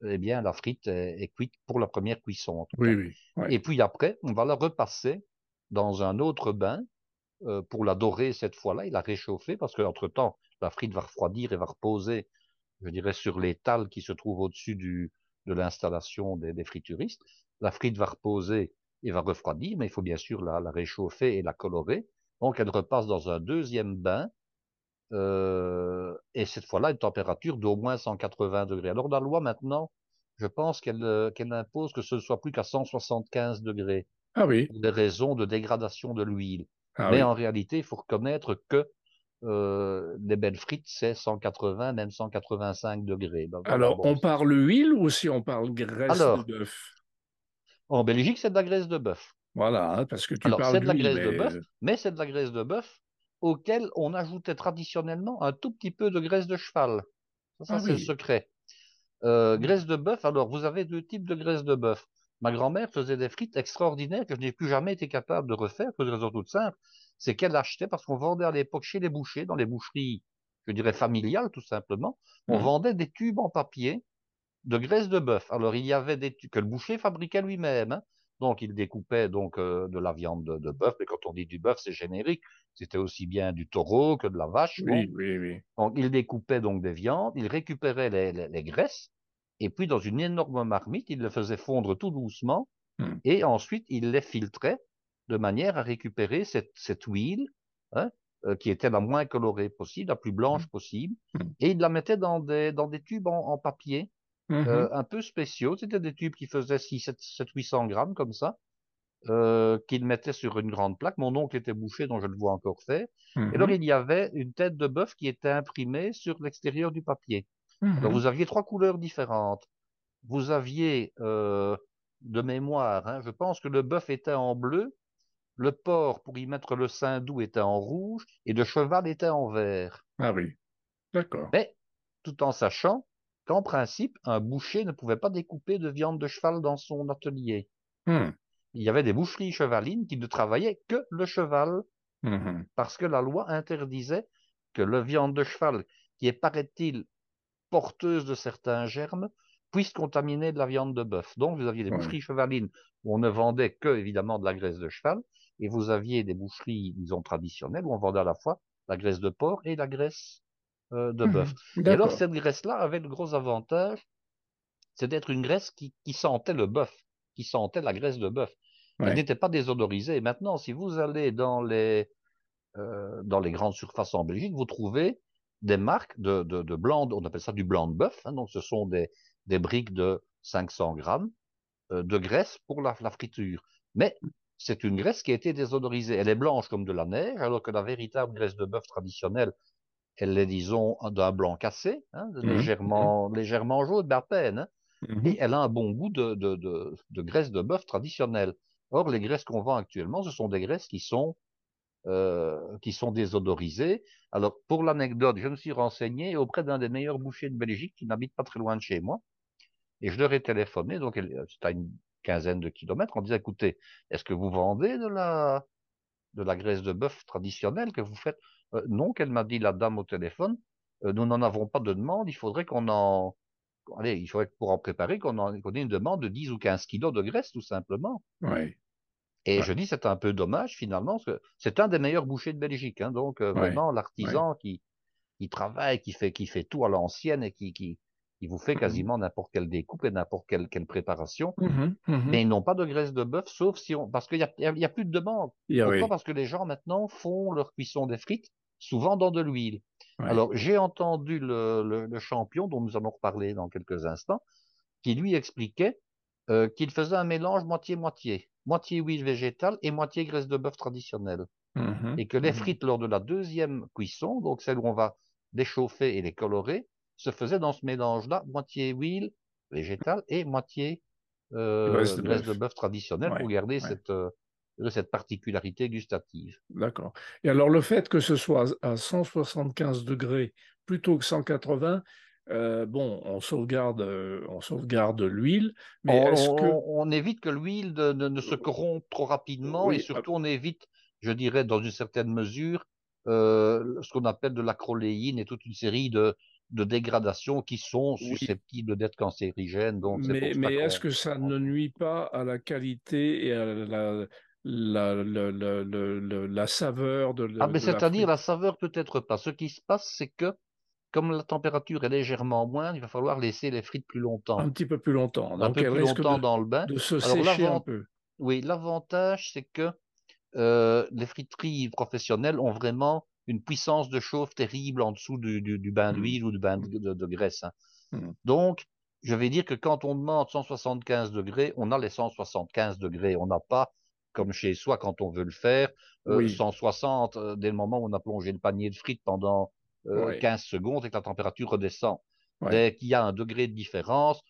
eh bien la frite est, est, cuite pour la première cuisson. En tout oui, cas. oui, ouais. Et puis après, on va la repasser dans un autre bain euh, pour la dorer cette fois-là et la réchauffer parce qu'entre temps la frite va refroidir et va reposer, je dirais, sur l'étal qui se trouve au-dessus du de l'installation des, des, frituristes. La frite va reposer et va refroidir, mais il faut bien sûr la, la réchauffer et la colorer. Donc elle repasse dans un deuxième bain Euh, et cette fois-là, une température d'au moins 180 degrés. Alors, la loi, maintenant, je pense qu'elle euh, qu'elle impose que ce ne soit plus qu'à 175 degrés. Ah oui. Pour des raisons de dégradation de l'huile. Ah Mais en réalité, il faut reconnaître que euh, les belles frites, c'est 180, même 185 degrés. Ben Alors, on parle huile ou si on parle graisse de bœuf? En Belgique, c'est de la graisse de bœuf. Voilà, hein, parce que tu Alors, c'est de la graisse mais... de bœuf, mais c'est de la graisse de bœuf auquel on ajoutait traditionnellement un tout petit peu de graisse de cheval. Ça, ah c'est le secret. Euh, mmh. graisse de bœuf, alors vous avez deux types de graisse de bœuf. Ma grand-mère faisait des frites extraordinaires que je n'ai plus jamais été capable de refaire pour une raison toute simple. C'est qu'elle achetait, parce qu'on vendait à l'époque chez les bouchers, dans les boucheries, je dirais familiales tout simplement, on mmh. vendait des tubes en papier de graisse de bœuf. Alors il y avait des tubes que le boucher fabriquait lui-même. Hein. Donc, il découpait donc euh, de la viande de, bœuf, mais quand on dit du bœuf, c'est générique. C'était aussi bien du taureau que de la vache. Oui, oui, oui. Donc, il découpait donc des viandes, il récupérait les, graisses, et puis dans une énorme marmite, il les faisait fondre tout doucement, hmm. et ensuite il les filtrait de manière à récupérer cette, huile, hein, euh, qui était la moins colorée possible, la plus blanche hmm. possible, hmm. et il la mettait dans des, dans des tubes en papier euh, mmh un peu spéciaux. C'était des tubes qui faisaient 6, 7, 7 800 grammes comme ça, euh, qu'il mettait sur une grande plaque. Mon oncle était bouché, donc je le vois encore faire. Et alors, mmh il y avait une tête de bœuf qui était imprimée sur l'extérieur du papier. Alors, mmh vous aviez trois couleurs différentes. Vous aviez, euh, de mémoire, hein, je pense que le bœuf était en bleu, le porc, pour y mettre le sein doux, était en rouge, et le cheval était en vert. Ah oui, d'accord. Mais, tout en sachant qu'en principe, un boucher ne pouvait pas découper de viande de cheval dans son atelier. Hmm. Il y avait des boucheries chevalines qui ne travaillaient que le cheval, hmm. parce que la loi interdisait que la viande de cheval, qui est, paraît-il, porteuse de certains germes, puisse contaminer de la viande de bœuf. Donc, vous aviez des boucheries chevalines où on ne vendait que, évidemment, de la graisse de cheval, et vous aviez des boucheries, disons, traditionnelles où on vendait à la fois la graisse de porc et la graisse euh, de mmh bœuf. Et alors, cette graisse-là avait le gros avantage, c'est d'être une graisse qui, sentait le bœuf, qui sentait la graisse de bœuf. Elle n'était pas désodorisée. Et maintenant, si vous allez dans les, euh, dans les grandes surfaces en Belgique, vous trouvez des marques de, de, de blanc, on appelle ça du blanc de bœuf, hein, donc ce sont des, des briques de 500 grammes euh, de graisse pour la, la friture. Mais c'est une graisse qui a été désodorisée. Elle est blanche comme de la neige, alors que la véritable graisse de bœuf traditionnelle, elle est, disons, d'un blanc cassé, hein, mmh légèrement, mmh légèrement jaune, à peine. Hein, mmh et elle a un bon goût de, de, de, de graisse de bœuf traditionnelle. Or, les graisses qu'on vend actuellement, ce sont des graisses qui sont, euh, qui sont désodorisées. Alors, pour l'anecdote, je me suis renseigné auprès d'un des meilleurs bouchers de Belgique qui n'habite pas très loin de chez moi. Et je leur ai téléphoné, donc c'est à une quinzaine de kilomètres, en disant, écoutez, est-ce que vous vendez de la, de la graisse de bœuf traditionnelle que vous faites? Euh, non, qu'elle m'a dit la dame au téléphone, euh, nous n'en avons pas de demande, il faudrait qu'on en... Allez, il faudrait pour en préparer qu'on en... ait une demande de 10 ou 15 kilos de graisse, tout simplement. Oui. Et je dis, c'est un peu dommage, finalement, parce que c'est un des meilleurs bouchers de Belgique. Hein, donc, euh, vraiment, l'artisan qui, qui travaille, qui fait, qui fait tout à l'ancienne et qui, qui, qui vous fait mmh quasiment n'importe quelle découpe et n'importe quelle, quelle préparation. Mmh mmh Mais ils n'ont pas de graisse de bœuf, sauf si on, parce qu'il y a, plus de demande. Pourquoi? Parce que les gens, maintenant, font leur cuisson des frites souvent dans de l'huile. Alors, j'ai entendu le, champion, dont nous allons reparler dans quelques instants, qui lui expliquait euh, qu'il faisait un mélange moitié-moitié, moitié huile végétale et moitié graisse de bœuf traditionnelle. Mmh et que les frites, lors de la deuxième cuisson, donc celle où on va déchauffer et les colorer, se faisaient dans ce mélange-là, moitié huile végétale et moitié euh, graisse de bœuf traditionnelle pour garder cette, euh, cette particularité gustative. D'accord. Et alors le fait que ce soit à 175 degrés plutôt que 180, euh, bon, on sauvegarde, on sauvegarde l'huile, mais on, est-ce que on, évite que l'huile ne, se corrompe trop rapidement et surtout on évite, je dirais, dans une certaine mesure, euh, ce qu'on appelle de l'acroléine et toute une série de, de dégradations qui sont susceptibles d'être cancérigènes. Donc mais, mais est-ce que ça ne nuit pas à la qualité et à la, la, la, la, la, saveur de, Ah, mais c'est-à-dire la saveur peut-être pas. Ce qui se passe, c'est que comme la température est légèrement moindre, il va falloir laisser les frites plus longtemps. Un petit peu plus longtemps. un peu plus longtemps dans le bain. De se sécher un peu. Oui, l'avantage, c'est que euh, les friteries professionnelles ont vraiment une puissance de chauffe terrible en dessous du, du, bain mmh. d'huile ou du bain de, graisse. Hein. Mmh. Donc, je vais dire que quand on demande 175 degrés, on a les 175 degrés. On n'a pas, comme chez soi, quand on veut le faire, 160 euh, euh, dès le moment où on a plongé le panier de frites pendant 15 euh, secondes et que la température redescend. Dès qu'il y a un degré de différence,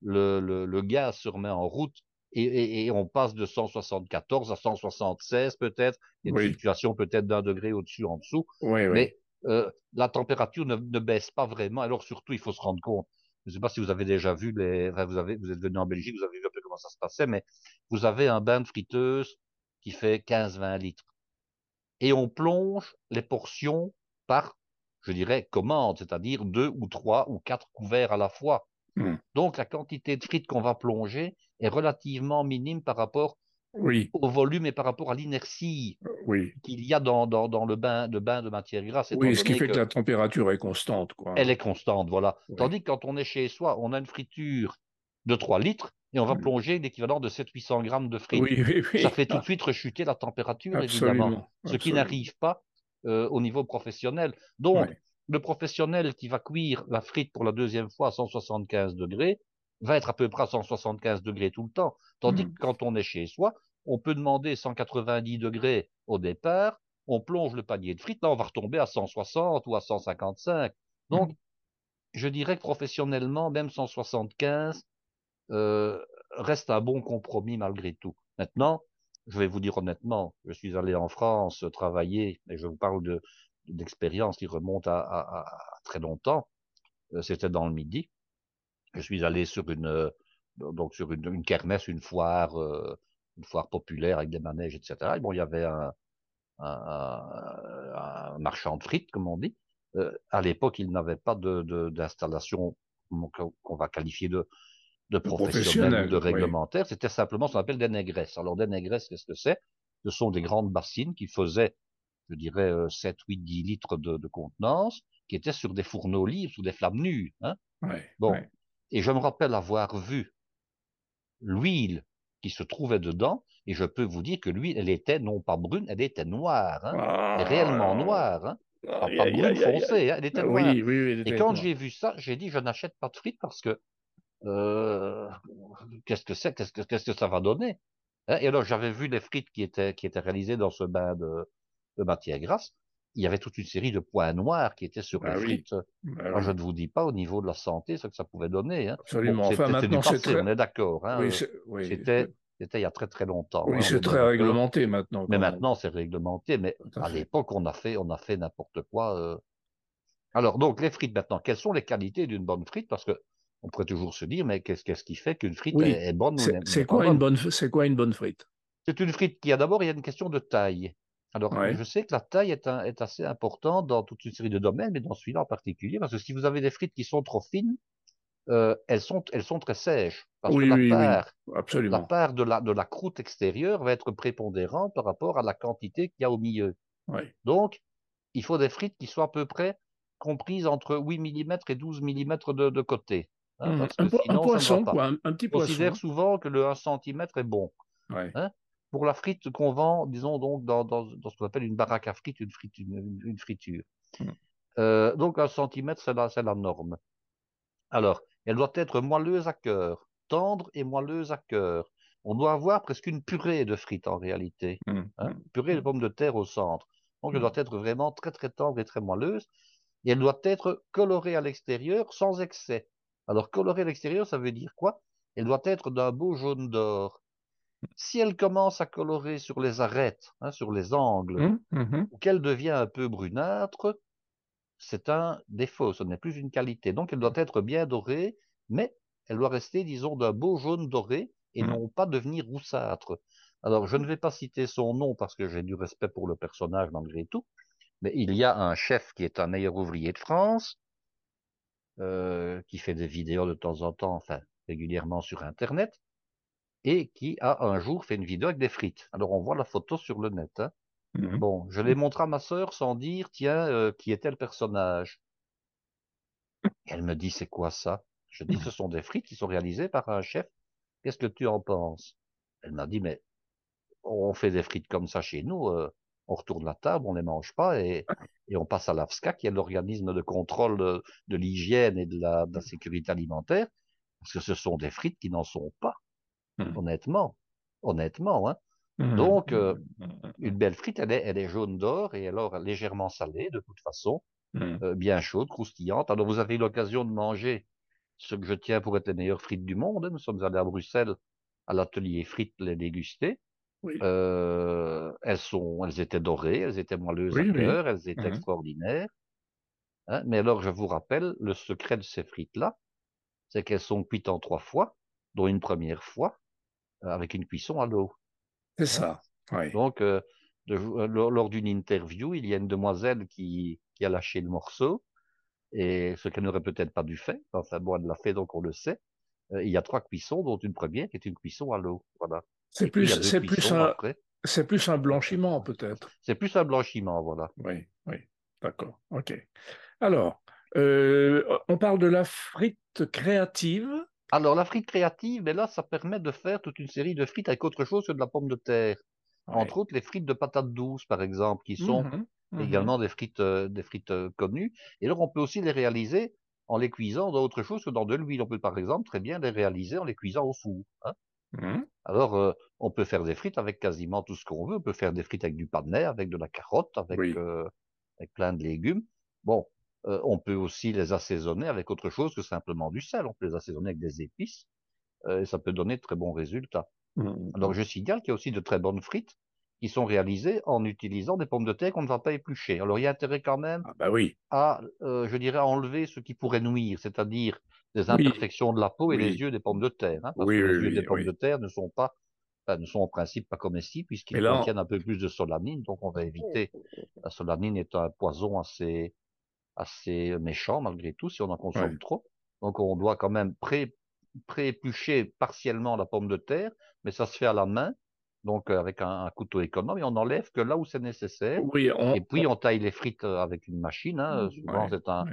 le, le, gaz se remet en route et, on passe de 174 à 176 peut-être. Il y a une situation peut-être d'un degré au-dessus, en dessous. mais la température ne, ne, baisse pas vraiment. Alors surtout, il faut se rendre compte je ne sais pas si vous avez déjà vu les, vous avez, vous êtes venu en Belgique, vous avez vu un peu comment ça se passait, mais vous avez un bain de friteuse qui fait 15-20 litres. Et on plonge les portions par, je dirais, commande, c'est-à-dire deux ou trois ou quatre couverts à la fois. Hmm. Donc la quantité de frites qu'on va plonger est relativement minime par rapport oui. au volume et par rapport à l'inertie euh, oui. qu'il y a dans, dans, dans, le bain de bain de matière grasse. Oui, ce qui fait que, la température est constante. Quoi. Elle est constante, voilà. Tandis que quand on est chez soi, on a une friture de 3 litres et on va mm. plonger l'équivalent de 700-800 grammes de frites. Oui, Ça fait tout de suite rechuter la température, évidemment. Ce qui n'arrive pas euh, au niveau professionnel. Donc, le professionnel qui va cuire la frite pour la deuxième fois à 175 degrés va être à peu près à 175 degrés tout le temps. Tandis mm. que quand on est chez soi, on peut demander 190 degrés au départ, on plonge le panier de frites, là on va retomber à 160 ou à 155. Donc, je dirais que professionnellement, même 175 euh, reste un bon compromis malgré tout. Maintenant, je vais vous dire honnêtement, je suis allé en France travailler, et je vous parle de d'expérience qui remonte à, très longtemps. Euh, c'était dans le Midi. Je suis allé sur une donc sur une, kermesse, une foire euh, une foire populaire avec des manèges, etc. Et bon, il y avait un, un, marchand de frites, comme on dit. Euh, à l'époque, il n'avait pas d'installation de, qu'on va qualifier de, de professionnel ou de réglementaire. C'était simplement ce qu'on appelle des négresses. Alors, des négresses, qu'est-ce que c'est? Ce sont des grandes bassines qui faisaient, je dirais, 7, 8, 10 litres de, de contenance, qui étaient sur des fourneaux libres, sous des flammes nues. Hein bon. Et je me rappelle avoir vu l'huile qui se trouvait dedans, et je peux vous dire que lui, elle était non pas brune, elle était noire, hein, réellement noire, hein, pas, brune foncée, elle était noire. et quand j'ai vu ça, j'ai dit, je n'achète pas de frites parce que euh, qu'est-ce que c'est, qu'est-ce que, qu'est-ce que ça va donner? Et alors j'avais vu les frites qui étaient qui étaient réalisées dans ce bain de, de matière grasse. Il y avait toute une série de points noirs qui étaient sur bah les frites. Bah je ne vous dis pas au niveau de la santé ce que ça pouvait donner. Hein. Absolument. enfin, maintenant, c'est on est d'accord. Hein. Oui, c'était il y a très très longtemps. Oui, hein, c'est très réglementé maintenant. Mais maintenant, c'est réglementé. Mais à, l'époque, on a fait, on a fait n'importe quoi. Euh. Alors, donc, les frites maintenant, quelles sont les qualités d'une bonne frite? Parce que on pourrait toujours se dire, mais qu'est-ce, qu'est-ce qui fait qu'une frite est, bonne c'est, c'est quoi une bonne, c'est quoi une bonne frite? C'est une frite qui a d'abord, il y a une question de taille. Alors, je sais que la taille est, est, assez importante dans toute une série de domaines, mais dans celui-là en particulier, parce que si vous avez des frites qui sont trop fines, euh, elles, sont, elles sont très sèches. Parce que la, part, absolument. la part de la, de la croûte extérieure va être prépondérante par rapport à la quantité qu'il y a au milieu. Donc, il faut des frites qui soient à peu près comprises entre 8 mm et 12 mm de, de côté. Hein, mmh. un, poisson, quoi, un, petit poisson. On considère souvent que le 1 cm est bon. Hein. Pour la frite qu'on vend, disons donc dans, dans, dans ce qu'on appelle une baraque à frites, une, frite, une, friture. Mmh. Euh, donc un centimètre, c'est la, la norme. Alors, elle doit être moelleuse à cœur, tendre et moelleuse à cœur. On doit avoir presque une purée de frites en réalité. Mmh, hein. mmh. Purée de pommes de terre au centre. Donc elle doit être vraiment très très tendre et très moelleuse. Et elle doit être colorée à l'extérieur sans excès. Alors colorée à l'extérieur, ça veut dire quoi? Elle doit être d'un beau jaune d'or. Si elle commence à colorer sur les arêtes, hein, sur les angles, ou qu'elle devient un peu brunâtre, c'est un défaut, ce n'est plus une qualité. Donc elle doit être bien dorée, mais elle doit rester, disons, d'un beau jaune doré et mmh. non pas devenir roussâtre. Alors je ne vais pas citer son nom parce que j'ai du respect pour le personnage malgré tout, mais il y a un chef qui est un meilleur ouvrier de France, euh, qui fait des vidéos de temps en temps, enfin régulièrement sur Internet, et qui a un jour fait une vidéo avec des frites. Alors on voit la photo sur le net. Hein. Mmh bon, je l'ai montré à ma sœur sans dire, tiens, euh, qui était le personnage Elle me dit, c'est quoi ça? Je dis, ce sont des frites qui sont réalisées par un chef. Qu'est-ce que tu en penses? Elle m'a dit, mais on fait des frites comme ça chez nous. Euh, on retourne la table, on les mange pas et, et on passe à l'AFSCA, qui est l'organisme de contrôle de, l'hygiène et de la, sécurité alimentaire, parce que ce sont des frites qui n'en sont pas, mmh. honnêtement, honnêtement. Hein. Mmh. Donc, euh, mmh. une belle frite, elle est, elle est jaune d'or et alors légèrement salée de toute façon, euh, bien chaude, croustillante. Alors, vous avez eu l'occasion de manger ce que je tiens pour être les meilleures frites du monde. Hein. Nous sommes allés à Bruxelles à l'atelier frites les déguster. Euh, elles sont, elles étaient dorées, elles étaient moelleuses à cœur, elles étaient mmh extraordinaires. Hein. mais alors, je vous rappelle, le secret de ces frites-là, c'est qu'elles sont cuites en trois fois, dont une première fois euh, avec une cuisson à l'eau. C'est hein. ça. Donc, euh, lors, d'une interview, il y a une demoiselle qui, qui a lâché le morceau, et ce qu'elle n'aurait peut-être pas dû faire. Enfin, bon, elle l'a fait, donc on le sait. il y a trois cuissons, dont une première qui est une cuisson à l'eau. Voilà. C'est plus, c'est plus un, c'est plus un blanchiment peut-être. C'est plus un blanchiment, voilà. Oui, oui, d'accord, ok. Alors, euh, on parle de la frite créative. Alors, la frite créative, mais là, ça permet de faire toute une série de frites avec autre chose que de la pomme de terre. Entre autres, les frites de patates douces, par exemple, qui sont mmh mmh également des frites, euh, des frites euh, connues. Et alors, on peut aussi les réaliser en les cuisant dans autre chose que dans de l'huile. On peut, par exemple, très bien les réaliser en les cuisant au four. Hein. Mmh. Alors, euh, on peut faire des frites avec quasiment tout ce qu'on veut. On peut faire des frites avec du panais, avec de la carotte, avec, avec plein de légumes. Bon, euh, on peut aussi les assaisonner avec autre chose que simplement du sel. On peut les assaisonner avec des épices et ça peut donner de très bons résultats. Mmh. Alors, je signale qu'il y a aussi de très bonnes frites qui sont réalisées en utilisant des pommes de terre qu'on ne va pas éplucher. Alors, il y a intérêt quand même ah bah oui. à, je dirais, enlever ce qui pourrait nuire, c'est-à-dire des imperfections de la peau et les yeux des pommes de terre. Hein, parce que les yeux des pommes de terre ne sont pas, ne sont en principe pas comestibles puisqu'ils contiennent un peu plus de solanine. Donc on va éviter. La solanine est un poison assez, assez méchant malgré tout si on en consomme trop. Donc on doit quand même pré, éplucher partiellement la pomme de terre, mais ça se fait à la main. Donc avec un, couteau économe et on enlève que là où c'est nécessaire. Et puis on taille les frites avec une machine. Hein. Souvent c'est un,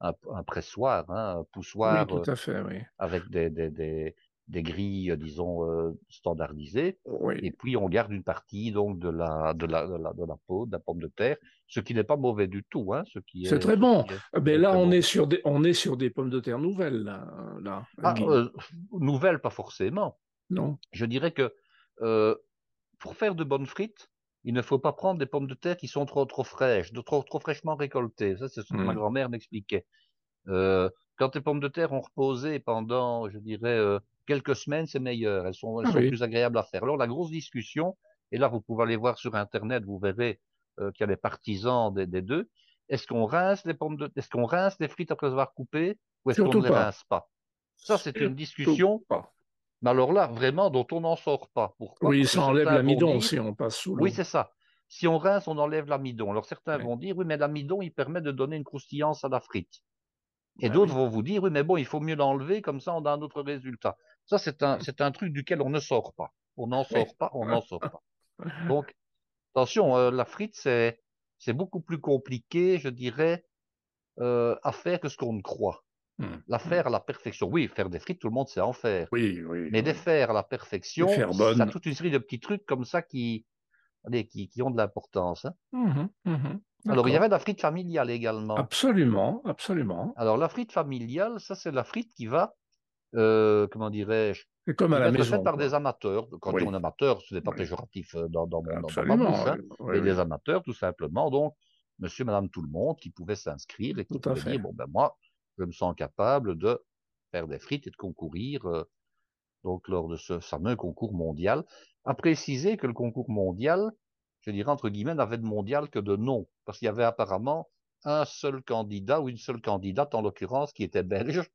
un, pressoir, hein, un poussoir tout à fait, oui. avec des, des, des, des, grilles, disons, euh, standardisées. Et puis on garde une partie donc de la, de la, de la, de la peau, de la pomme de terre, ce qui n'est pas mauvais du tout. Hein, ce qui c'est très bon. Mais là, on, est sur des, on est sur des pommes de terre nouvelles. Là, là ah, euh, nouvelles, pas forcément. Non. Je dirais que euh, pour faire de bonnes frites, il ne faut pas prendre des pommes de terre qui sont trop trop fraîches, trop trop fraîchement récoltées. Ça, c'est ce que ma mmh. grand-mère m'expliquait. Euh, quand les pommes de terre ont reposé pendant, je dirais, euh, quelques semaines, c'est meilleur. Elles sont, elles ah sont plus agréables à faire. Alors la grosse discussion, et là vous pouvez aller voir sur internet, vous verrez euh, qu'il y a des partisans des, des deux. Est-ce qu'on rince les pommes de, est-ce qu'on rince les frites après avoir coupé, ou est-ce qu'on ne les rince pas? Ça, c'est une discussion mais alors là, vraiment, dont on n'en sort pas. Pourquoi? Oui, ça enlève l'amidon si on passe sous l'eau. Oui, c'est ça. Si on rince, on enlève l'amidon. Alors certains vont dire, oui, mais l'amidon, il permet de donner une croustillance à la frite. Et d'autres vont vous dire, oui, mais bon, il faut mieux l'enlever, comme ça on a un autre résultat. Ça, c'est un, c'est un truc duquel on ne sort pas. On n'en sort pas, on n'en sort pas. Donc, attention, euh, la frite, c'est, c'est beaucoup plus compliqué, je dirais, euh, à faire que ce qu'on ne croit. Mmh. La faire à la perfection. Oui, faire des frites, tout le monde sait en faire. Oui, oui. Mais des faire à la perfection, ça a toute une série de petits trucs comme ça qui, allez, qui, qui ont de l'importance. Hein. Mmh mmh Alors, il y avait la frite familiale également. Absolument, absolument. Alors, la frite familiale, ça, c'est la frite qui va, euh, comment dirais-je, c'est comme à la maison. faite par des amateurs. Quand on est amateur, ce n'est pas péjoratif euh, dans, dans, ma bouche. Hein. des amateurs, tout simplement. Donc, monsieur, madame, tout le monde qui pouvait s'inscrire et qui pouvait dire, bon, ben moi, je me sens capable de faire des frites et de concourir euh, donc lors de ce fameux concours mondial. À préciser que le concours mondial, je dirais entre guillemets, n'avait de mondial que de nom, parce qu'il y avait apparemment un seul candidat ou une seule candidate, en l'occurrence, qui était belge,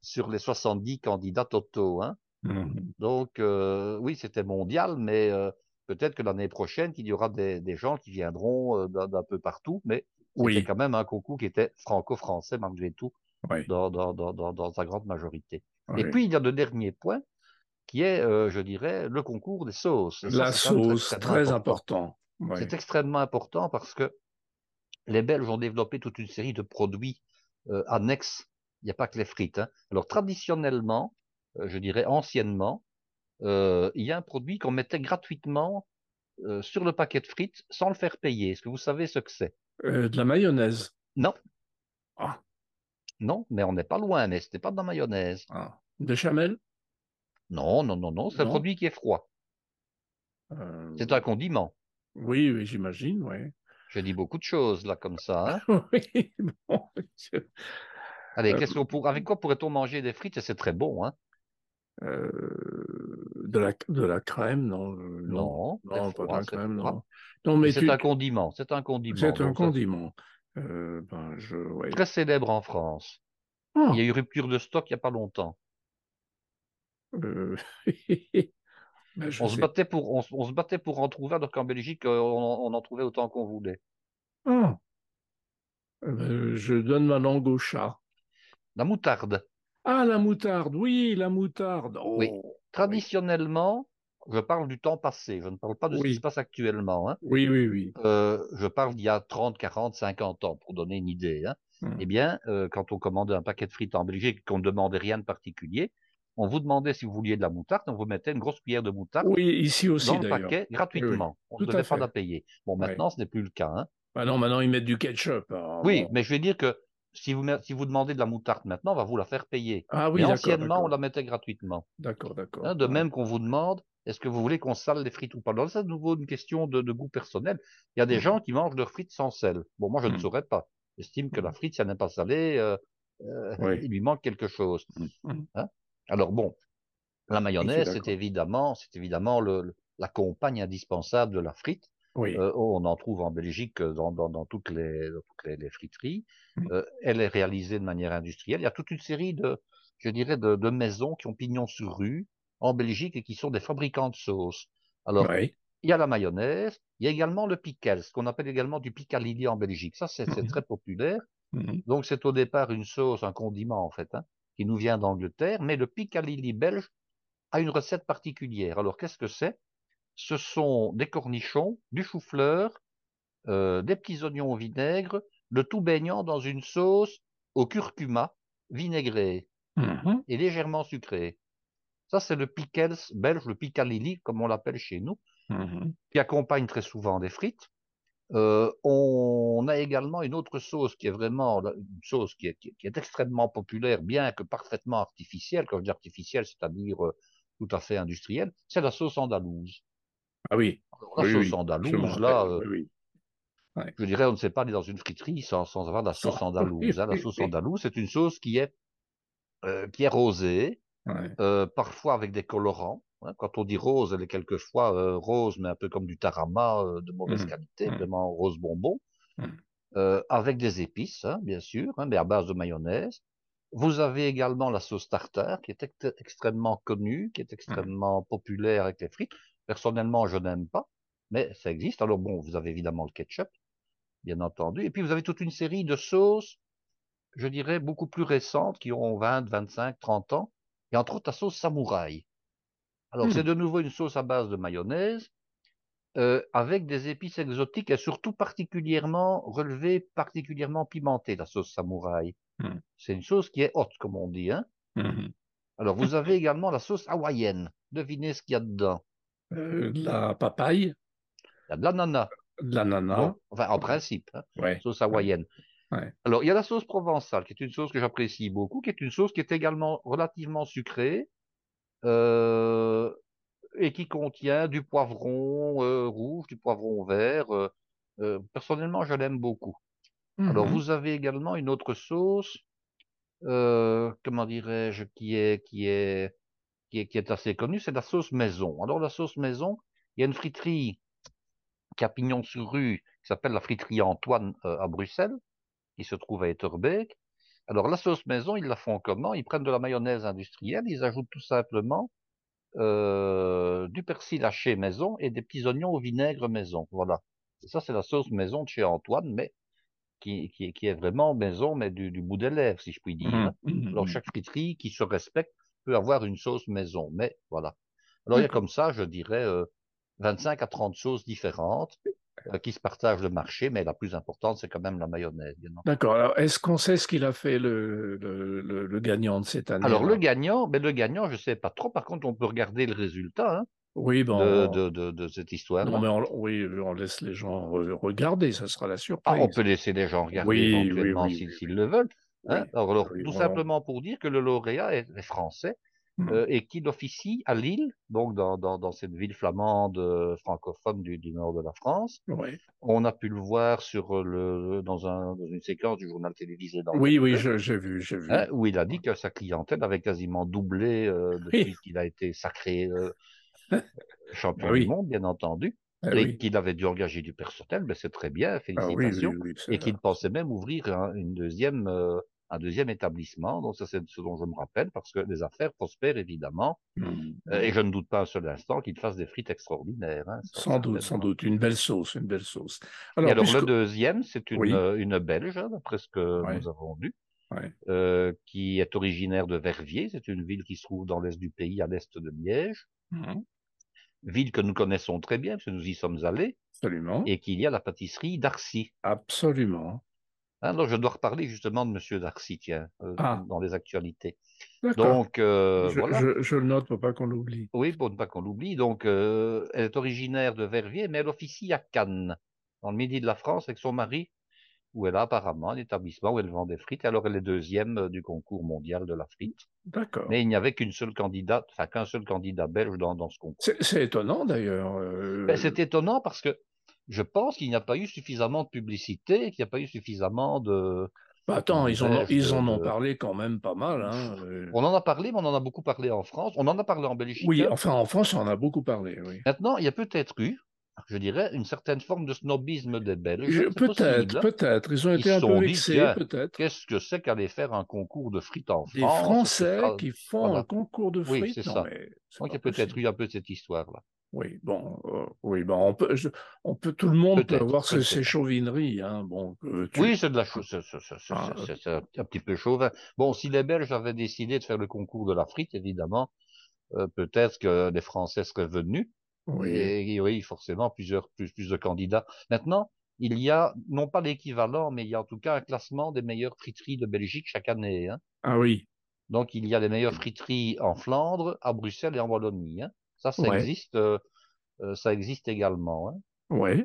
sur les 70 candidats totaux. Hein. Mmh. Donc euh, oui, c'était mondial, mais euh, peut-être que l'année prochaine, qu'il y aura des, des gens qui viendront d'un peu partout, mais c'était quand même un concours qui était franco-français malgré tout dans, dans, dans, dans, sa grande majorité. Et puis, il y a le dernier point, qui est, euh, je dirais, le concours des sauces. La sauce, très, important. C'est extrêmement important parce que les Belges ont développé toute une série de produits euh, annexes. Il n'y a pas que les frites. Hein. Alors, traditionnellement, euh, je dirais anciennement, il y a un produit qu'on mettait gratuitement euh, sur le paquet de frites sans le faire payer. Est-ce que vous savez ce que c'est? Euh, De la mayonnaise. Non. Ah. Non, mais on n'est pas loin, mais ce n'est pas de la mayonnaise. Ah. Béchamel Non, non, non, non, c'est un produit qui est froid. Euh, c'est un condiment. Oui, oui, j'imagine, oui. Je dis beaucoup de choses là comme ça. Hein. oui, bon, Allez, euh, avec quoi pourrait-on manger des frites? C'est très bon, hein de, la, de la crème, non. Non, non, pas de la crème, non. non mais c'est un condiment, c'est un condiment. C'est un condiment. ben, je, Très célèbre en France. Ah. Il y a eu rupture de stock il n'y a pas longtemps. On, se battait pour, on, se battait pour en trouver, alors qu'en Belgique, on, on, en trouvait autant qu'on voulait. Ah. Ben, je donne ma langue au chat. La moutarde. Ah, la moutarde, oui, la moutarde. oui. Oh, Traditionnellement, je parle du temps passé, je ne parle pas de ce qui se passe actuellement. Hein. Oui, oui, oui. Euh, je parle d'il y a 30, 40, 50 ans, pour donner une idée. Hein. Hum. Eh bien, euh, quand on commandait un paquet de frites en Belgique, qu'on ne demandait rien de particulier, on vous demandait si vous vouliez de la moutarde, on vous mettait une grosse cuillère de moutarde oui, ici aussi, dans le paquet gratuitement. On ne devait pas la payer. Bon, maintenant, ce n'est plus le cas. Hein. Bah non, maintenant, ils mettent du ketchup. oui, mais je vais dire que si vous, si vous demandez de la moutarde maintenant, on va vous la faire payer. Ah oui, anciennement, on la mettait gratuitement. D'accord, d'accord. Hein, de même qu'on vous demande, est-ce que vous voulez qu'on sale les frites ou pas? Donc, c'est de nouveau une question de, goût personnel. Il y a des mmh. gens qui mangent leurs frites sans sel. Bon, moi, je ne mmh. saurais pas. J'estime que la mmh. frite, si elle n'est pas salée, euh, euh, il lui manque quelque chose. Hein? Alors, bon, la mayonnaise, c'est évidemment, c'est évidemment le, la compagne indispensable de la frite. Oui. Euh, on en trouve en Belgique euh, dans, toutes, les, les, friteries. Euh, elle est réalisée de manière industrielle. Il y a toute une série de, je dirais, de, maisons qui ont pignon sur rue en Belgique et qui sont des fabricants de sauces. Alors, il y a la mayonnaise, il y a également le pickle, ce qu'on appelle également du piccalilli en Belgique. Ça, c'est mmh très populaire. Mmh Donc, c'est au départ une sauce, un condiment en fait, hein, qui nous vient d'Angleterre, mais le piccalilli belge a une recette particulière. Alors, qu'est-ce que c'est? Ce sont des cornichons, du chou-fleur, euh, des petits oignons au vinaigre, le tout baignant dans une sauce au curcuma vinaigrée mmh et légèrement sucrée. Ça, c'est le pickles belge, le picalili, comme on l'appelle chez nous, mmh qui accompagne très souvent des frites. Euh, on a également une autre sauce qui est vraiment une sauce qui est, extrêmement populaire, bien que parfaitement artificielle. Quand je dis artificielle, c'est-à-dire euh, tout à fait industrielle, c'est la sauce andalouse. Ah oui. la sauce andalouse, là, euh, je dirais, on ne sait pas aller dans une friterie sans, avoir de la sauce andalouse. Hein. La sauce andalouse, c'est une sauce qui est, euh, qui est rosée, parfois avec des colorants. Hein. Quand on dit rose, elle est quelquefois rose, mais un peu comme du tarama de mauvaise mmh. qualité, mmh. vraiment rose bonbon, mmh. avec des épices, hein, bien sûr, mais à base de mayonnaise. Vous avez également la sauce tartare, qui est extrêmement connue, qui est extrêmement populaire avec les frites. Personnellement, je n'aime pas, mais ça existe. Alors bon, vous avez évidemment le ketchup, bien entendu. Et puis vous avez toute une série de sauces, je dirais, beaucoup plus récentes, qui ont 20, 25, 30 ans. Et entre autres, la sauce samouraï. Alors c'est hmm. de nouveau une sauce à base de mayonnaise, euh, avec des épices exotiques et surtout particulièrement relevées, particulièrement pimentées, la sauce samouraï. Hmm. C'est une sauce qui est haute, comme on dit. Hein hmm. Alors vous avez également la sauce hawaïenne. Devinez ce qu'il y a dedans. Euh, de la papaye. Il y a de l'ananas. De l'ananas. enfin, en principe, hein, sauce hawaïenne. Alors, il y a la sauce provençale, qui est une sauce que j'apprécie beaucoup, qui est une sauce qui est également relativement sucrée euh, et qui contient du poivron euh, rouge, du poivron vert. personnellement, je l'aime beaucoup. Alors, mhm. vous avez également une autre sauce, comment dirais-je, qui est, qui est qui est, assez connue, c'est la sauce maison. Alors la sauce maison, il y a une friterie qui a pignon sur rue, qui s'appelle la friterie Antoine euh, à Bruxelles, qui se trouve à Etterbeek. Alors la sauce maison, ils la font comment? Ils prennent de la mayonnaise industrielle, ils ajoutent tout simplement euh, du persil haché maison et des petits oignons au vinaigre maison. Voilà. Et ça, c'est la sauce maison de chez Antoine, mais qui, qui, est vraiment maison, mais du, bout des lèvres, si je puis dire. Mmh, mmh, Alors mmh. chaque friterie qui se respecte peut avoir une sauce maison. Mais voilà. Alors il y a comme ça, je dirais, 25 euh, à 30 choses différentes qui se partagent le marché, mais la plus importante, c'est quand même la mayonnaise. D'accord. Alors, est-ce qu'on sait ce qu'il a fait le, le, gagnant de cette année Alors, le gagnant, mais le gagnant, je ne sais pas trop. Par contre, on peut regarder le résultat. Hein. oui, de, de, de, de, cette histoire. Non, mais on, oui, on laisse les gens regarder, ça sera la surprise. Ah, on peut laisser les gens regarder éventuellement s'ils le veulent. Hein. alors, tout simplement pour dire que le lauréat est, français. Euh, et qu'il officie à Lille, donc dans, dans, dans cette ville flamande euh, francophone du, du, nord de la France. On a pu le voir sur le, dans, un, dans une séquence du journal télévisé. Dans oui, oui, j'ai vu, j'ai vu. Hein, où il a dit que sa clientèle avait quasiment doublé euh, depuis qu'il a été sacré champion bah du monde, bien entendu. Ah et qu'il avait dû engager du personnel, mais c'est très bien, ah félicitations. et qu'il pensait même ouvrir une deuxième, euh, un deuxième établissement. Donc ça, c'est ce dont je me rappelle, parce que les affaires prospèrent évidemment. Mmh, euh, et je ne doute pas un seul instant qu'il fasse des frites extraordinaires. Hein, sans doute, sans doute, une belle sauce, une belle sauce. Alors, et alors le deuxième, c'est une, euh, une Belge, hein, d'après ce que nous avons vu. Euh, qui est originaire de Verviers. C'est une ville qui se trouve dans l'est du pays, à l'est de Liège. Mmh ville que nous connaissons très bien, parce que nous y sommes allés. Absolument. Et qu'il y a la pâtisserie Darcy. Absolument. Alors, je dois reparler justement de Monsieur Darcy, tiens, euh, ah. dans les actualités. Donc, euh, je, voilà. Je, le note pour pas qu'on l'oublie. Oui, pour ne pas qu'on l'oublie. Donc, euh, elle est originaire de Verviers, mais elle officie à Cannes, dans le midi de la France, avec son mari, où elle a apparemment un établissement où elle vend des frites. Alors, elle est deuxième du concours mondial de la frite. D'accord. Mais il n'y avait qu'une seule candidate, enfin qu'un seul candidat belge dans, dans ce concours. C'est étonnant d'ailleurs. Ben, c'est étonnant parce que je pense qu'il n'y a pas eu suffisamment de publicité, qu'il n'y a pas eu suffisamment de. Bah, attends, ils, en ont, ils en ont parlé quand même pas mal. Hein, euh. On en a parlé, mais on en a beaucoup parlé en France. On en a parlé en Belgique. Oui, enfin en France, on en a beaucoup parlé. Oui. Maintenant, il y a peut-être eu, je dirais, une certaine forme de snobisme des Belges. Peut-être, peut-être. Ils ont été un peu vexés, peut-être. Qu'est-ce que c'est qu'aller faire un concours de frites en France? Des Français qui font un concours de frites? Oui, c'est ça. Donc il y a peut-être eu un peu cette histoire-là. Oui, bon, euh, oui, bon, on peut, on peut, tout le monde peut avoir ces, chauvineries, hein, bon. Oui, c'est de la chose, ah, c'est un petit peu chauvin. Bon, si les Belges avaient décidé de faire le concours de la frite, évidemment, euh, peut-être que les Français seraient venus. Oui. Et, oui, forcément, plusieurs, plus, plus de candidats. Maintenant, il y a, non pas l'équivalent, mais il y a en tout cas un classement des meilleures friteries de Belgique chaque année. Hein. Ah oui. Donc, il y a les meilleures friteries en Flandre, à Bruxelles et en Wallonie. Hein. Ça, ça existe, euh, euh, ça existe également. Hein. Oui.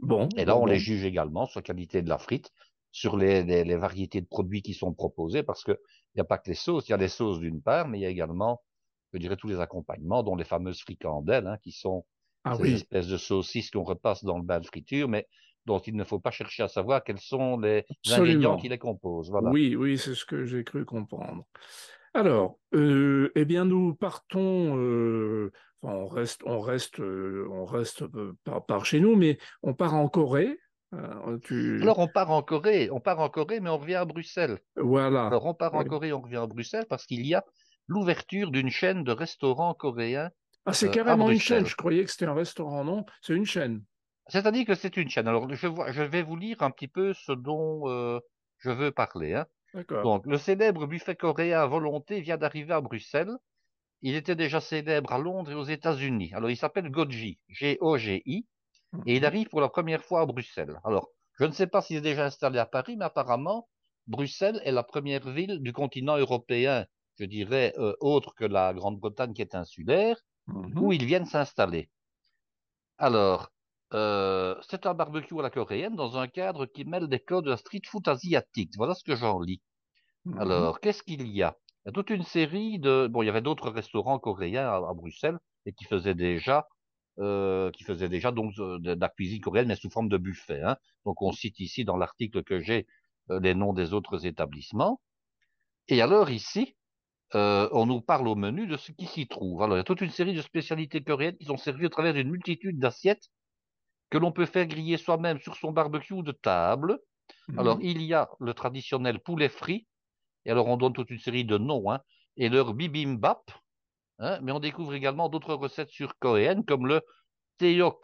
Bon. Et là, on les juge également sur la qualité de la frite, sur les, les, les variétés de produits qui sont proposés, parce que il n'y a pas que les sauces. Il y a les sauces d'une part, mais il y a également je dirais, tous les accompagnements, dont les fameuses fricandelles, hein, qui sont ah ces espèces de saucisses qu'on repasse dans le bain de friture, mais dont il ne faut pas chercher à savoir quels sont les ingrédients qui les composent. Voilà. Oui, oui, c'est ce que j'ai cru comprendre. Alors, euh, eh bien, nous partons. Euh, on reste, on reste, euh, on reste par, par, chez nous, mais on part en Corée. Alors, on part en Corée, on part en Corée, mais on revient à Bruxelles. Voilà. Alors, on part en Corée, on revient à Bruxelles parce qu'il y a l'ouverture d'une chaîne de restaurants coréens. Ah, c'est carrément une chaîne. Je croyais que c'était un restaurant, non C'est une chaîne. C'est-à-dire que c'est une chaîne. Alors, je, je, vais vous lire un petit peu ce dont je veux parler. Hein. Donc, le célèbre buffet coréen à volonté vient d'arriver à Bruxelles. Il était déjà célèbre à Londres et aux États-Unis. Alors, il s'appelle Goji, G-O-G-I, et il mhm. arrive pour la première fois à Bruxelles. Alors, je ne sais pas s'il est déjà installé à Paris, mais apparemment, Bruxelles est la première ville du continent européen je dirais, euh, autre que la Grande-Bretagne qui est insulaire, mmh où ils viennent s'installer. Alors, euh, c'est un barbecue à la coréenne dans un cadre qui mêle des codes de la street food asiatique. Voilà ce que j'en lis. Mmh Alors, qu'est-ce qu'il y a? Il y a toute une série de... Bon, il y avait d'autres restaurants coréens à, Bruxelles et qui faisaient déjà... Euh, qui faisaient déjà donc de, la cuisine coréenne, mais sous forme de buffet. Hein. Donc, on cite ici dans l'article que j'ai les noms des autres établissements. Et alors ici, euh, on nous parle au menu de ce qui s'y trouve. Alors, il y a toute une série de spécialités coréennes qui sont servies au travers d'une multitude d'assiettes que l'on peut faire griller soi-même sur son barbecue de table. Alors, mhm. il y a le traditionnel poulet frit, et alors on donne toute une série de noms, hein, et leur bibimbap, hein, mais on découvre également d'autres recettes sur-coréennes, comme le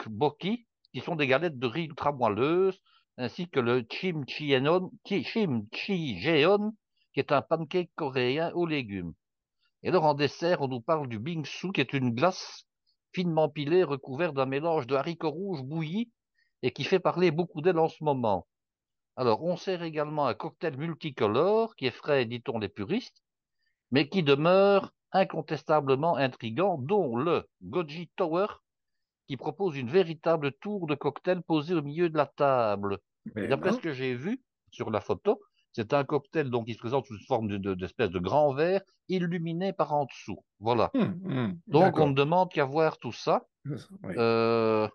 boki, qui sont des galettes de riz ultra moelleuses, ainsi que le chimchijeon, qui est un pancake coréen aux légumes. Et alors en dessert, on nous parle du bingsu, qui est une glace finement pilée recouverte d'un mélange de haricots rouges bouillis et qui fait parler beaucoup d'elle en ce moment. Alors, on sert également un cocktail multicolore qui est frais, dit-on les puristes, mais qui demeure incontestablement intrigants, dont le Goji Tower, qui propose une véritable tour de cocktail posée au milieu de la table. D'après ce que j'ai vu sur la photo, c'est un cocktail donc qui se présente sous forme d'espèce de, de, grand verre illuminé par en dessous. Voilà. Hum, hum, donc on ne demande qu'à voir tout ça. Euh,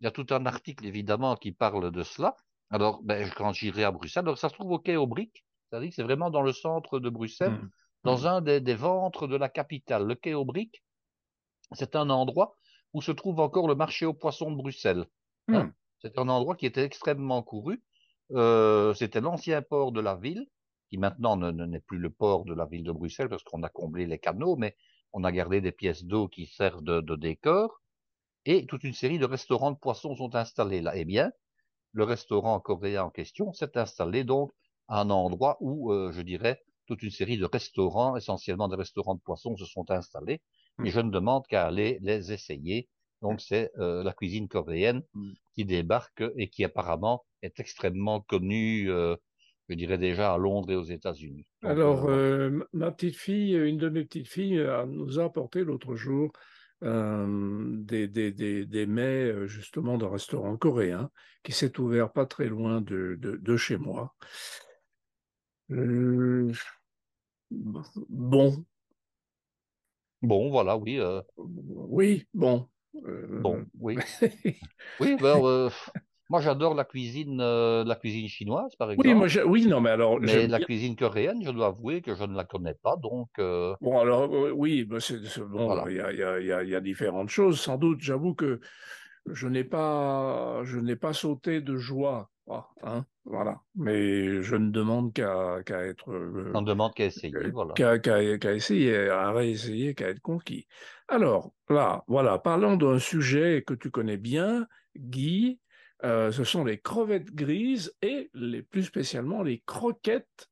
il y a tout un article évidemment qui parle de cela. Alors, ben, quand j'irai à Bruxelles, alors ça se trouve au quai aux briques, c'est-à-dire que c'est vraiment dans le centre de Bruxelles, hum, dans un des, des, ventres de la capitale. Le quai aux briques, c'est un endroit où se trouve encore le marché aux poissons de Bruxelles. Hein. C'est un endroit qui était extrêmement couru. Euh, c'était l'ancien port de la ville, qui maintenant n'est plus le port de la ville de Bruxelles parce qu'on a comblé les canaux, mais on a gardé des pièces d'eau qui servent de, de, décor. Et toute une série de restaurants de poissons sont installés là. Eh bien, le restaurant coréen en question s'est installé donc à un endroit où, euh, je dirais, toute une série de restaurants, essentiellement des restaurants de poissons, se sont installés. Et je ne demande qu'à aller les essayer. Donc c'est euh, la cuisine coréenne mm. qui débarque et qui apparemment est extrêmement connue, euh, je dirais déjà à Londres et aux États-Unis. Alors euh, ma petite fille, une de mes petites filles, nous a apporté l'autre jour des, des, des, des, mets justement d'un restaurant coréen qui s'est ouvert pas très loin de, de, de chez moi. bon, Bon, voilà, oui. Oui, bon. Bon, oui. oui, ben, moi j'adore la cuisine, la cuisine chinoise, par exemple. Oui, moi, oui, non, mais alors. Mais la cuisine coréenne, je dois avouer que je ne la connais pas, donc. Bon, alors, oui, ben, c'est, bon, il y, a, y, a, y, a, différentes choses, sans doute. J'avoue que je n'ai pas, je n'ai pas sauté de joie hein, voilà. Mais je ne demande qu'à être. Euh, On demande qu'à essayer, voilà. Qu'à essayer, à réessayer, qu'à être conquis. Alors, là, voilà, parlons d'un sujet que tu connais bien, Guy. Euh, ce sont les crevettes grises et les, plus spécialement les croquettes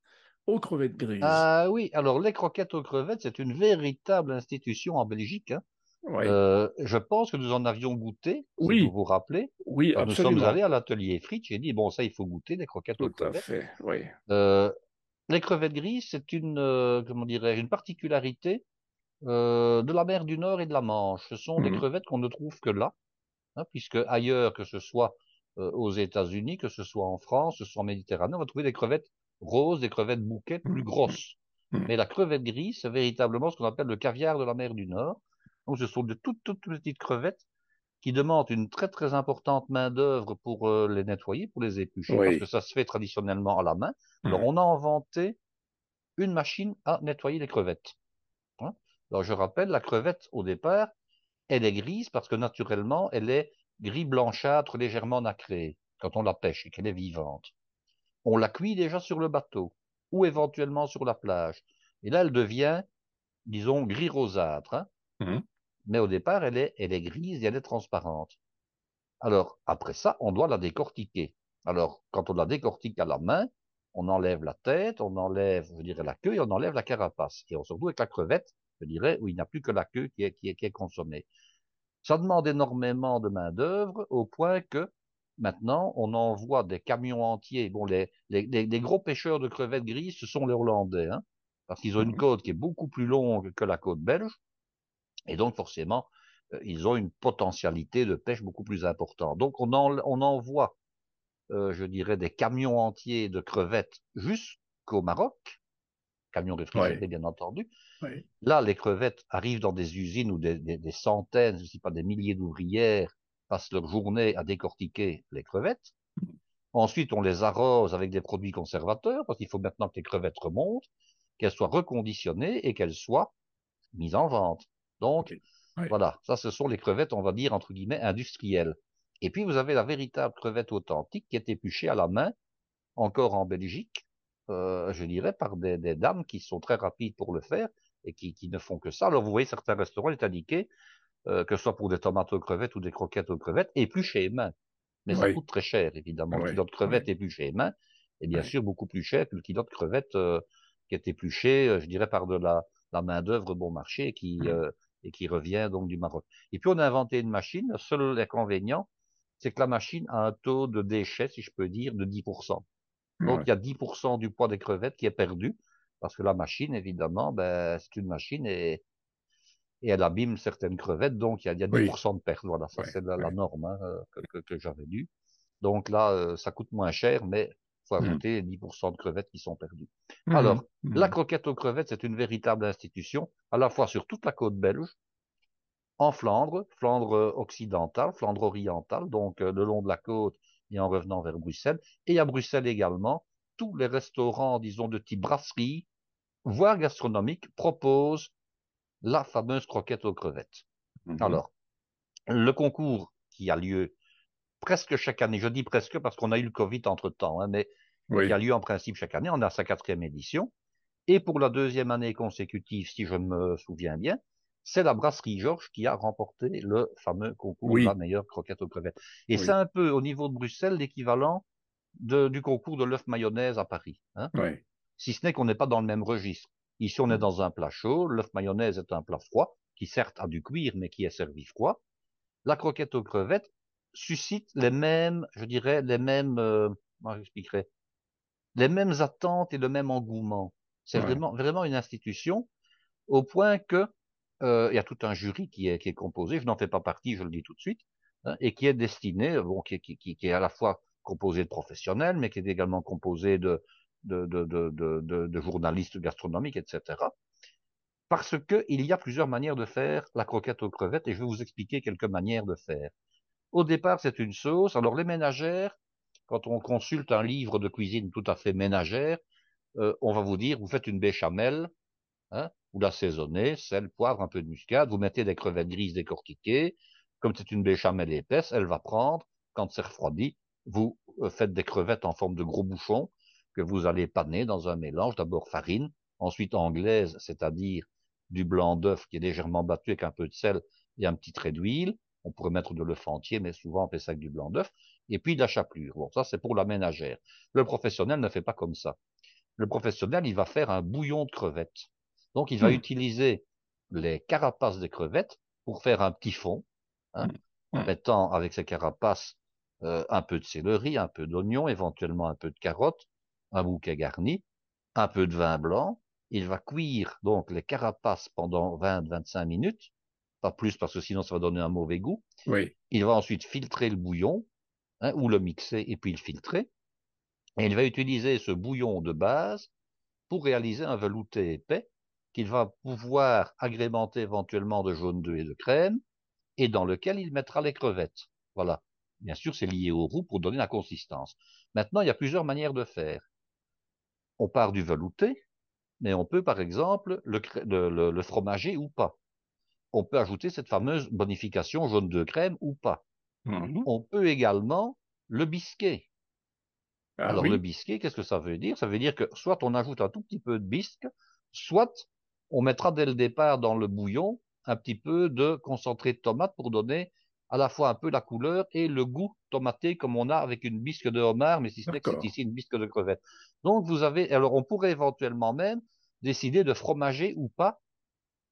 aux crevettes grises. Ah oui, alors les croquettes aux crevettes, c'est une véritable institution en Belgique. Hein. Euh, je pense que nous en avions goûté, oui. si vous vous rappelez. Oui, Nous sommes allés à l'atelier frites, j'ai dit, bon, ça, il faut goûter, des croquettes Tout aux crevettes. Fait, oui. Euh, les crevettes grises, c'est une, euh, comment dirais une particularité euh, de la mer du Nord et de la Manche. Ce sont des mmh. crevettes qu'on ne trouve que là, hein, puisque ailleurs, que ce soit euh, aux États-Unis, que ce soit en France, que ce soit en Méditerranée, on va trouver des crevettes roses, des crevettes bouquets plus mmh. grosses. Mmh. Mais la crevette grise, c'est véritablement ce qu'on appelle le caviar de la mer du Nord. Donc, ce sont de toutes, toutes petites crevettes qui demandent une très, très importante main-d'œuvre pour euh, les nettoyer, pour les éplucher, parce que ça se fait traditionnellement à la main. Alors, on a inventé une machine à nettoyer les crevettes. Hein? Alors, je rappelle, la crevette, au départ, elle est grise parce que naturellement, elle est gris blanchâtre, légèrement nacrée, quand on la pêche et qu'elle est vivante. On la cuit déjà sur le bateau, ou éventuellement sur la plage. Et là, elle devient, disons, gris rosâtre. Hein. Mmh mais au départ, elle est, elle est grise et elle est transparente. Alors, après ça, on doit la décortiquer. Alors, quand on la décortique à la main, on enlève la tête, on enlève, je dirais, la queue et on enlève la carapace. Et on se retrouve avec la crevette, je dirais, où il n'y a plus que la queue qui est, qui est, qui est consommée. Ça demande énormément de main-d'œuvre au point que maintenant, on envoie des camions entiers. Bon, les, les, les, gros pêcheurs de crevettes grises, ce sont les Hollandais, hein, parce qu'ils ont une mmh côte qui est beaucoup plus longue que la côte belge. Et donc, forcément, euh, ils ont une potentialité de pêche beaucoup plus importante. Donc, on, on envoie, euh, je dirais, des camions entiers de crevettes jusqu'au Maroc, camions réfrigérés, bien entendu. Là, les crevettes arrivent dans des usines où des, des, des centaines, je ne sais pas des milliers d'ouvrières passent leur journée à décortiquer les crevettes. Ensuite, on les arrose avec des produits conservateurs, parce qu'il faut maintenant que les crevettes remontent, qu'elles soient reconditionnées et qu'elles soient mises en vente. Donc, voilà, ça, ce sont les crevettes, on va dire, entre guillemets, industrielles. Et puis, vous avez la véritable crevette authentique qui est épluchée à la main, encore en Belgique, euh, je dirais, par des, dames qui sont très rapides pour le faire et qui, ne font que ça. Alors, vous voyez, certains restaurants, il est indiqué, euh, que ce soit pour des tomates aux crevettes ou des croquettes aux crevettes, épluchées main. Mais ça coûte très cher, évidemment. Le kilo de crevettes épluchées main est bien sûr beaucoup plus cher que le kilo de crevettes euh, qui est épluché, je dirais, par de la, la main-d'œuvre bon marché qui, mmh et qui revient donc du Maroc. Et puis on a inventé une machine. Le seul inconvénient, c'est que la machine a un taux de déchets, si je peux dire, de 10%. Donc il y a 10% du poids des crevettes qui est perdu parce que la machine, évidemment, ben, c'est une machine et, et elle abîme certaines crevettes, donc il y a, il y a 10% de perte. Voilà, ça c'est la, norme hein, que, que, que j'avais lu. Donc là, euh, ça coûte moins cher, mais faut mmh. ajouter 10% de crevettes qui sont perdues. Mmh. Alors, mmh. la croquette aux crevettes, c'est une véritable institution, à la fois sur toute la côte belge, en Flandre, Flandre occidentale, Flandre orientale, donc euh, le long de la côte et en revenant vers Bruxelles, et à Bruxelles également, tous les restaurants, disons, de type brasserie, voire gastronomique, proposent la fameuse croquette aux crevettes. Alors, le concours qui a lieu presque chaque année. Je dis presque parce qu'on a eu le Covid entre-temps, hein, mais qui a lieu en principe chaque année. On a sa quatrième édition. Et pour la deuxième année consécutive, si je me souviens bien, c'est la brasserie Georges qui a remporté le fameux concours de la meilleure croquette aux crevettes. Et c'est un peu au niveau de Bruxelles l'équivalent du concours de l'œuf mayonnaise à Paris. Hein. Si ce n'est qu'on n'est pas dans le même registre. Ici, on est dans un plat chaud. L'œuf mayonnaise est un plat froid qui certes a du cuir, mais qui est servi froid. La croquette aux crevettes, suscite les mêmes, je dirais, les mêmes, euh, comment j'expliquerai, les mêmes attentes et le même engouement. C'est vraiment, vraiment une institution au point que euh, il y a tout un jury qui est, qui est composé. Je n'en fais pas partie, je le dis tout de suite, hein, et qui est destiné, bon, qui, qui, qui, est à la fois composé de professionnels, mais qui est également composé de de, de, de, de, de journalistes gastronomiques, etc. Parce que il y a plusieurs manières de faire la croquette aux crevettes, et je vais vous expliquer quelques manières de faire. Au départ, c'est une sauce. Alors les ménagères, quand on consulte un livre de cuisine tout à fait ménagère, euh, on va vous dire, vous faites une béchamel, hein, vous l'assaisonnez, sel, poivre, un peu de muscade, vous mettez des crevettes grises décortiquées. Comme c'est une béchamel épaisse, elle va prendre, quand c'est refroidi, vous euh, faites des crevettes en forme de gros bouchons que vous allez paner dans un mélange, d'abord farine, ensuite anglaise, c'est-à-dire du blanc d'œuf qui est légèrement battu avec un peu de sel et un petit trait d'huile, on pourrait mettre de l'œuf entier, mais souvent on fait ça avec du blanc d'œuf. Et puis de la chapelure. Bon, ça c'est pour la ménagère. Le professionnel ne fait pas comme ça. Le professionnel, il va faire un bouillon de crevettes. Donc il va hmm. utiliser les carapaces des crevettes pour faire un petit fond, hein, hmm. en mettant avec ces carapaces euh, un peu de céleri, un peu d'oignon, éventuellement un peu de carotte, un bouquet garni, un peu de vin blanc. Il va cuire donc les carapaces pendant 20-25 minutes pas plus parce que sinon ça va donner un mauvais goût. Oui. Il va ensuite filtrer le bouillon, ou le mixer et puis le filtrer. Et il va utiliser ce bouillon de base pour réaliser un velouté épais qu'il va pouvoir agrémenter éventuellement de jaune d'œuf et de crème, et dans lequel il mettra les crevettes. Voilà. Bien sûr, c'est lié au roux pour donner la consistance. Maintenant, il y a plusieurs manières de faire. On part du velouté, mais on peut, par exemple, le, le, le fromager ou pas on peut ajouter cette fameuse bonification jaune de crème ou pas. Mmh on peut également le bisquer. Ah Alors le bisquet, qu'est-ce que ça veut dire? Ça veut dire que soit on ajoute un tout petit peu de bisque, soit on mettra dès le départ dans le bouillon un petit peu de concentré de tomate pour donner à la fois un peu la couleur et le goût tomaté comme on a avec une bisque de homard, mais si ce n'est que c'est ici une bisque de crevette. Donc vous avez, alors on pourrait éventuellement même décider de fromager ou pas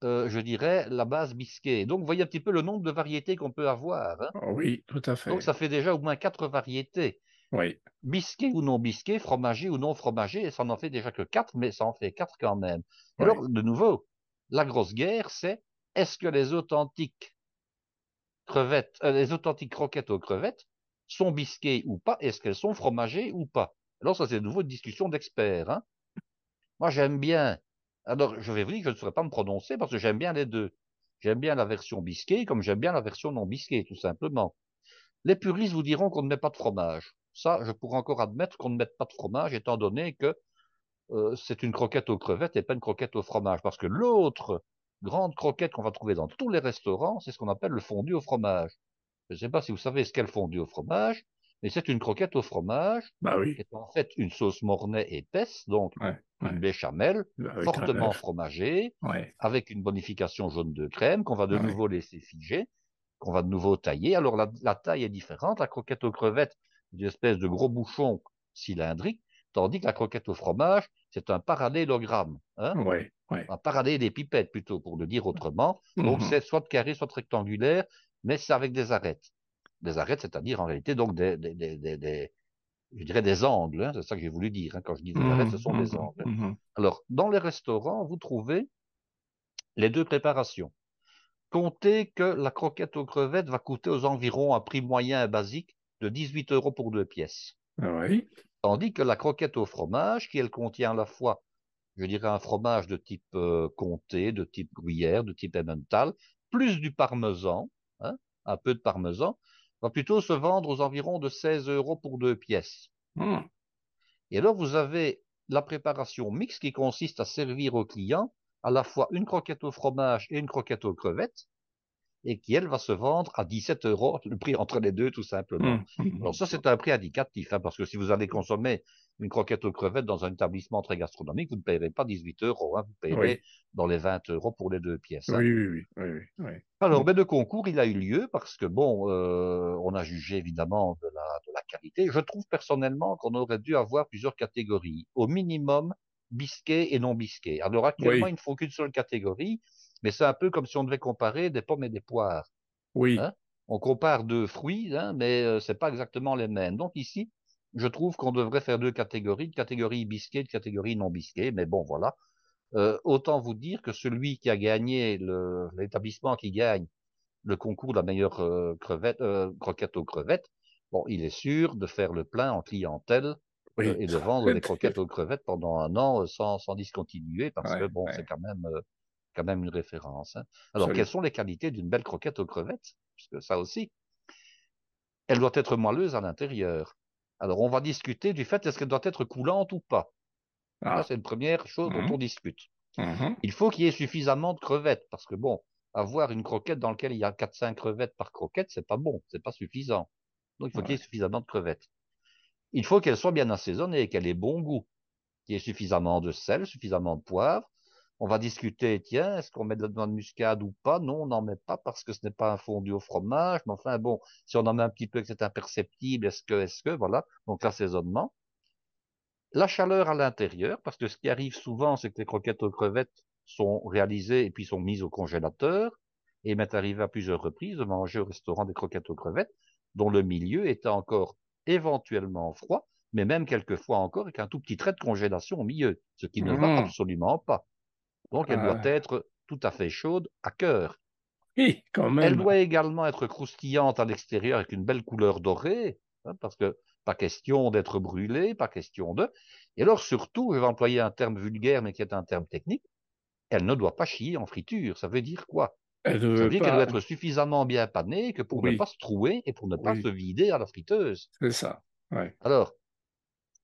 euh, je dirais, la base bisquée. Donc, vous voyez un petit peu le nombre de variétés qu'on peut avoir. Hein. Oh oui, tout à fait. Donc, ça fait déjà au moins quatre variétés. Oui. Bisqué ou non bisqué, fromagé ou non fromagé, et ça n'en fait déjà que quatre, mais ça en fait quatre quand même. Alors, de nouveau, la grosse guerre, c'est est-ce que les authentiques crevettes, euh, les authentiques croquettes aux crevettes sont bisquées ou pas Est-ce qu'elles sont fromagées ou pas? Alors, ça, c'est de nouveau une discussion d'experts. Hein. Moi, j'aime bien alors, je vais vous dire que je ne saurais pas me prononcer parce que j'aime bien les deux. J'aime bien la version bisquée comme j'aime bien la version non bisquée, tout simplement. Les puristes vous diront qu'on ne met pas de fromage. Ça, je pourrais encore admettre qu'on ne mette pas de fromage, étant donné que euh, c'est une croquette aux crevettes et pas une croquette au fromage. Parce que l'autre grande croquette qu'on va trouver dans tous les restaurants, c'est ce qu'on appelle le fondu au fromage. Je ne sais pas si vous savez ce qu'est le fondu au fromage, mais c'est une croquette au fromage, bah oui. qui est en fait une sauce mornay épaisse, donc une béchamel, fortement fromagée, avec une bonification jaune de crème, qu'on va de nouveau laisser figer, qu'on va de nouveau tailler. Alors la, taille est différente, la croquette aux crevettes, une espèce de gros bouchon cylindrique, tandis que la croquette au fromage, c'est un parallélogramme. Hein un parallèle des pipettes, plutôt, pour le dire autrement. Donc mhm. c'est soit carré, soit rectangulaire, mais c'est avec des arêtes des arêtes, c'est-à-dire en réalité donc des, des, des, je dirais des angles, hein, c'est ça que j'ai voulu dire. Hein, quand je dis des arêtes, ce sont des mmh, angles. Mmh, mmh. Alors, dans les restaurants, vous trouvez les deux préparations. Comptez que la croquette aux crevettes va coûter aux environs un prix moyen et basique de 18 euros pour deux pièces. Ah oui. Tandis que la croquette au fromage, qui elle contient à la fois, je dirais, un fromage de type euh, comté, de type gruyère, de type emmental, plus du parmesan, hein, un peu de parmesan, va plutôt se vendre aux environs de 16 euros pour deux pièces. Hmm. Et alors, vous avez la préparation mixte qui consiste à servir au client à la fois une croquette au fromage et une croquette aux crevettes, et qui, elle, va se vendre à 17 euros, le prix entre les deux, tout simplement. Mmh, mmh, Alors ça, c'est un prix indicatif, hein, parce que si vous allez consommer une croquette aux crevettes dans un établissement très gastronomique, vous ne payerez pas 18 euros, hein, vous payerez dans les 20 euros pour les deux pièces. Hein. Oui, oui, oui, oui, Alors, mais le concours, il a eu lieu parce que, bon, euh, on a jugé évidemment de la, de la qualité. Je trouve personnellement qu'on aurait dû avoir plusieurs catégories. Au minimum, bisquet et non bisquet. Alors actuellement, il ne faut qu'une seule catégorie, mais c'est un peu comme si on devait comparer des pommes et des poires. Oui. Hein. on compare deux fruits, hein, mais euh, c'est pas exactement les mêmes. Donc ici, je trouve qu'on devrait faire deux catégories, une catégorie bisquet, une catégorie non bisquet. Mais bon, voilà. Euh, autant vous dire que celui qui a gagné, l'établissement qui gagne le concours de la meilleure euh, crevette, croquette aux crevettes, bon, il est sûr de faire le plein en clientèle et de vendre des croquettes aux crevettes pendant un an sans, sans discontinuer, parce que bon, c'est quand même quand même une référence. Hein. Alors, quelles sont les qualités d'une belle croquette aux crevettes? Parce que ça aussi, elle doit être moelleuse à l'intérieur. Alors, on va discuter du fait est-ce qu'elle doit être coulante ou pas? Ah. c'est une première chose dont mmh on discute. Mmh il faut qu'il y ait suffisamment de crevettes, parce que bon, avoir une croquette dans laquelle il y a 4-5 crevettes par croquette, c'est pas bon, c'est pas suffisant. Donc, il faut qu'il y ait suffisamment de crevettes. Il faut qu'elle soit bien assaisonnée, qu'elle ait bon goût, qu'il y ait suffisamment de sel, suffisamment de poivre, on va discuter, tiens, est-ce qu'on met de la noix de muscade ou pas? Non, on n'en met pas parce que ce n'est pas un fondu au fromage. Mais enfin, bon, si on en met un petit peu et que c'est imperceptible, est-ce que, est-ce que, voilà. Donc, l'assaisonnement. La chaleur à l'intérieur, parce que ce qui arrive souvent, c'est que les croquettes aux crevettes sont réalisées et puis sont mises au congélateur. Et il m'est arrivé à plusieurs reprises de manger au restaurant des croquettes aux crevettes, dont le milieu était encore éventuellement froid, mais même quelquefois encore avec un tout petit trait de congélation au milieu, ce qui ne va mmh. absolument pas. Donc, elle doit ah. être tout à fait chaude à cœur. Oui, quand même. Elle doit également être croustillante à l'extérieur avec une belle couleur dorée, hein, parce que pas question d'être brûlée, pas question de. Et alors, surtout, je vais employer un terme vulgaire, mais qui est un terme technique, elle ne doit pas chier en friture. Ça veut dire quoi? Ça veut dire qu'elle doit être suffisamment bien panée que pour ne pas se trouer et pour ne pas se vider à la friteuse. C'est ça. Ouais. Alors,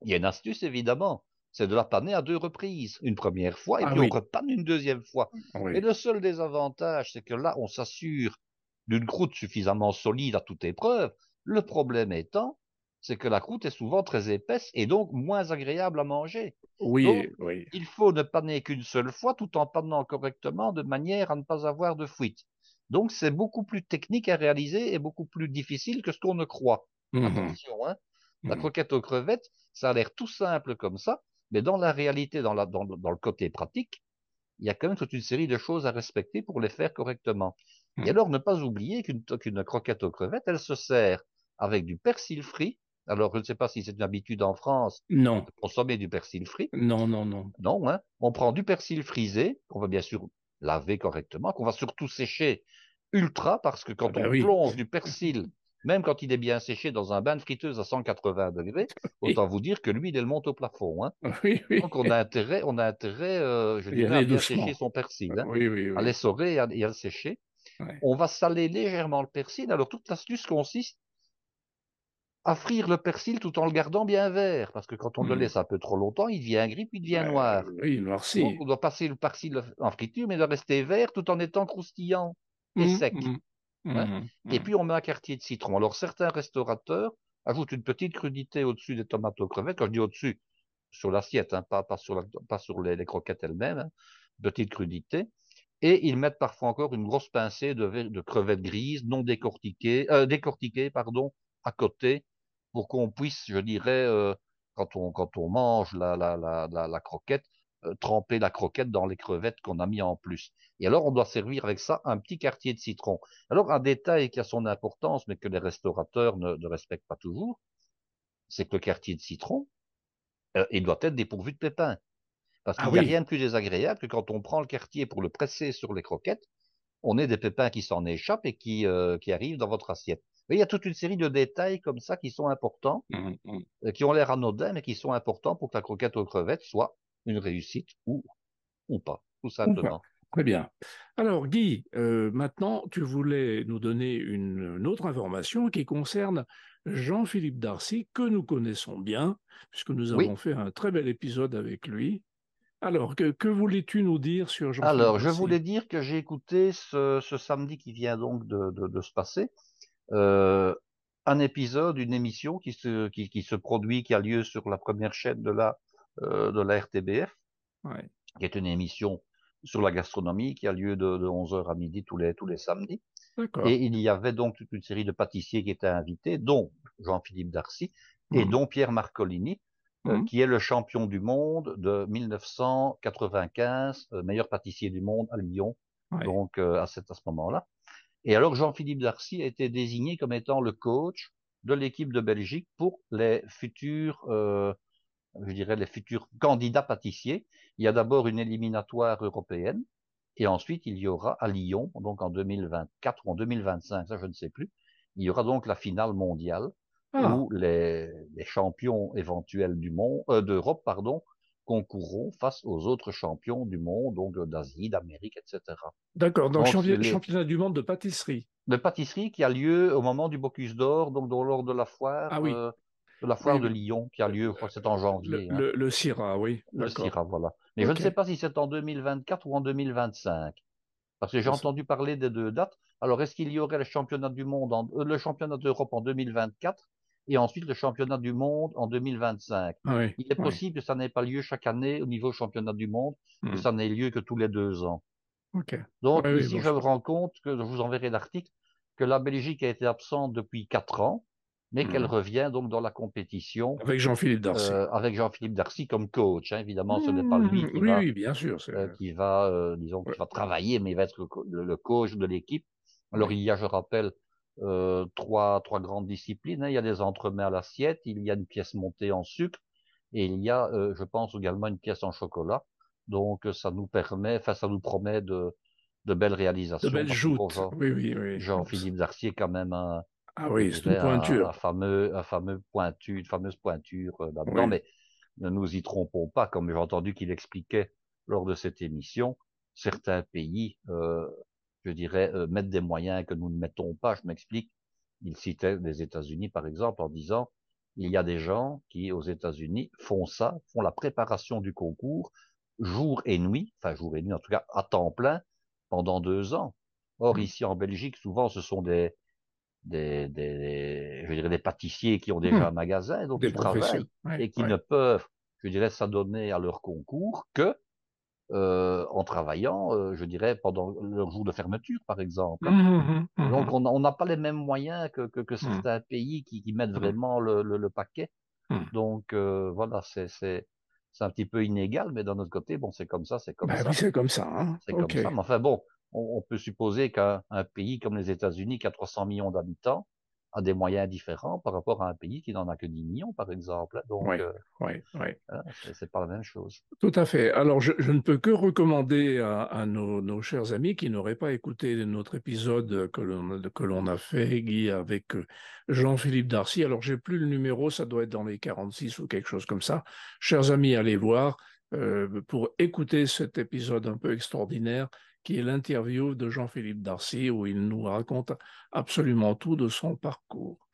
il y a une astuce, évidemment c'est de la panner à deux reprises. Une première fois, et ah puis on repanne une deuxième fois. Et le seul désavantage, c'est que là, on s'assure d'une croûte suffisamment solide à toute épreuve. Le problème étant, c'est que la croûte est souvent très épaisse et donc moins agréable à manger. Oui, oui. Il faut ne panner qu'une seule fois tout en pannant correctement de manière à ne pas avoir de fuite. Donc c'est beaucoup plus technique à réaliser et beaucoup plus difficile que ce qu'on ne croit. Mmh Attention, hein. La mmh croquette aux crevettes, ça a l'air tout simple comme ça, mais dans la réalité, dans, le côté pratique, il y a quand même toute une série de choses à respecter pour les faire correctement. Et mmh. alors, ne pas oublier qu'une croquette aux crevettes, elle se sert avec du persil frit. Alors, je ne sais pas si c'est une habitude en France non. de consommer du persil frit. Non, non, non. Non, hein. On prend du persil frisé, qu'on va bien sûr laver correctement, qu'on va surtout sécher ultra, parce que quand ah ben on plonge du persil même quand il est bien séché dans un bain de friteuse à 180 degrés, autant vous dire que lui, il monte au plafond. Hein. Donc on a intérêt, on a intérêt, euh, je dirais, à bien sécher son persil, hein. à l'essorer et à, le sécher. On va saler légèrement le persil. Alors toute l'astuce consiste à frire le persil tout en le gardant bien vert, parce que quand on le mmh. laisse un peu trop longtemps, il devient gris puis il devient noir. Oui, noirci. Donc on doit passer le persil en friture, mais il doit rester vert tout en étant croustillant et mmh, sec. Mmh. Mmh et mmh. puis on met un quartier de citron. Alors certains restaurateurs ajoutent une petite crudité au-dessus des tomates aux crevettes. Quand je dis au-dessus, sur l'assiette, hein, pas, pas, sur, pas sur les, croquettes elles-mêmes, hein, petite crudité. Et ils mettent parfois encore une grosse pincée de, de crevettes grises, non décortiquées, euh, décortiquées, pardon, à côté, pour qu'on puisse, je dirais, euh, quand, on, quand on mange la, la, la, la croquette, tremper la croquette dans les crevettes qu'on a mis en plus. Et alors, on doit servir avec ça un petit quartier de citron. Alors, un détail qui a son importance, mais que les restaurateurs ne, respectent pas toujours, c'est que le quartier de citron, euh, il doit être dépourvu de pépins. Parce qu'il n'y a rien de plus désagréable que quand on prend le quartier pour le presser sur les croquettes, on ait des pépins qui s'en échappent et qui, qui arrivent dans votre assiette. Mais il y a toute une série de détails comme ça qui sont importants, mmh, mmh. qui ont l'air anodins, mais qui sont importants pour que la croquette aux crevettes soit une réussite ou, ou pas, tout simplement. Très bien. Alors Guy, euh, maintenant tu voulais nous donner une, autre information qui concerne Jean-Philippe Darcy, que nous connaissons bien, puisque nous avons fait un très bel épisode avec lui. Alors, que, voulais-tu nous dire sur Jean-Philippe Alors, je voulais dire que j'ai écouté ce, samedi qui vient donc de, se passer, euh, un épisode, une émission qui se, qui, se produit, qui a lieu sur la première chaîne de la, euh, de la RTBF, qui est une émission sur la gastronomie qui a lieu de, 11h à midi tous les, tous les samedis. Et il y avait donc toute une série de pâtissiers qui étaient invités, dont Jean-Philippe Darcy et mmh. dont Pierre Marcolini, euh, mmh. qui est le champion du monde de 1995, euh, meilleur pâtissier du monde à Lyon, donc euh, à, cet, à ce moment-là. Et alors Jean-Philippe Darcy a été désigné comme étant le coach de l'équipe de Belgique pour les futurs je dirais, les futurs candidats pâtissiers. Il y a d'abord une éliminatoire européenne, et ensuite il y aura à Lyon, donc en 2024 ou en 2025, ça je ne sais plus, il y aura donc la finale mondiale ah. où les, champions éventuels du monde, euh, d'Europe, pardon, concourront face aux autres champions du monde, donc d'Asie, d'Amérique, etc. D'accord, donc, le championnat du monde de pâtisserie. De pâtisserie qui a lieu au moment du Bocuse d'Or, donc lors de la foire. Ah oui. Euh, de la foire de Lyon qui a lieu, je crois que c'est en janvier. Le, hein. CIRA, oui. Le CIRA, voilà. Mais je ne sais pas si c'est en 2024 ou en 2025. Parce que j'ai entendu parler des deux dates. Alors, est-ce qu'il y aurait le championnat du monde, en, euh, le championnat d'Europe en 2024 et ensuite le championnat du monde en 2025 ah Il est possible que ça n'ait pas lieu chaque année au niveau championnat du monde, que hmm. ça n'ait lieu que tous les deux ans. Donc, ici, je me rends compte que, je vous enverrai l'article, que la Belgique a été absente depuis quatre ans mais qu'elle mmh. revient donc dans la compétition. Avec Jean-Philippe Darcy. Euh, avec Jean-Philippe Darcy comme coach. Hein. Évidemment, ce n'est pas lui qui va, bien sûr, euh, qui va, euh, disons, qui va travailler, mais il va être le, coach de l'équipe. Alors, il y a, je rappelle, trois, trois grandes disciplines. Hein. Il y a des entremets à l'assiette, il y a une pièce montée en sucre, et il y a, je pense, également une pièce en chocolat. Donc, ça nous permet, enfin, ça nous promet de, de belles réalisations. De belles joutes. Jean, oui, oui, oui. Jean-Philippe Darcy est quand même un, ah oui, c'est une pointure. Un, fameux, un fameux pointure, une fameuse pointure euh, là-dedans. Mais ne nous y trompons pas, comme j'ai entendu qu'il expliquait lors de cette émission, certains pays, euh, je dirais, euh, mettent des moyens que nous ne mettons pas. Je m'explique. Il citait les États-Unis, par exemple, en disant, il y a des gens qui, aux États-Unis, font ça, font la préparation du concours jour et nuit, enfin jour et nuit, en tout cas à temps plein, pendant deux ans. Or, mmh. ici en Belgique, souvent, ce sont des, des, des, je dirais des pâtissiers qui ont déjà hmm. un magasin, donc des qui travaillent et qui ne peuvent, je dirais, s'adonner à leur concours que euh, en travaillant, euh, je dirais, pendant leur jour de fermeture, par exemple. Mmh, mmh, mmh, donc on n'a pas les mêmes moyens que, que, que certains pays qui, qui mettent vraiment le, le, le paquet. Donc euh, voilà, c'est c'est un petit peu inégal, mais d'un autre côté, bon, c'est comme ça, c'est comme bah ça. Oui, c'est comme ça. Hein. C'est comme ça. Mais enfin bon, on, peut supposer qu'un pays comme les États-Unis, qui a 300 millions d'habitants, a des moyens différents par rapport à un pays qui n'en a que 10 millions, par exemple. Donc, oui, oui, oui. c'est pas la même chose. Tout à fait. Alors, je, ne peux que recommander à, nos, chers amis qui n'auraient pas écouté notre épisode que l'on a fait, Guy, avec euh, Jean-Philippe Darcy. Alors, j'ai plus le numéro, ça doit être dans les 46 ou quelque chose comme ça. Chers amis, allez voir euh, pour écouter cet épisode un peu extraordinaire qui est l'interview de Jean-Philippe Darcy, où il nous raconte absolument tout de son parcours.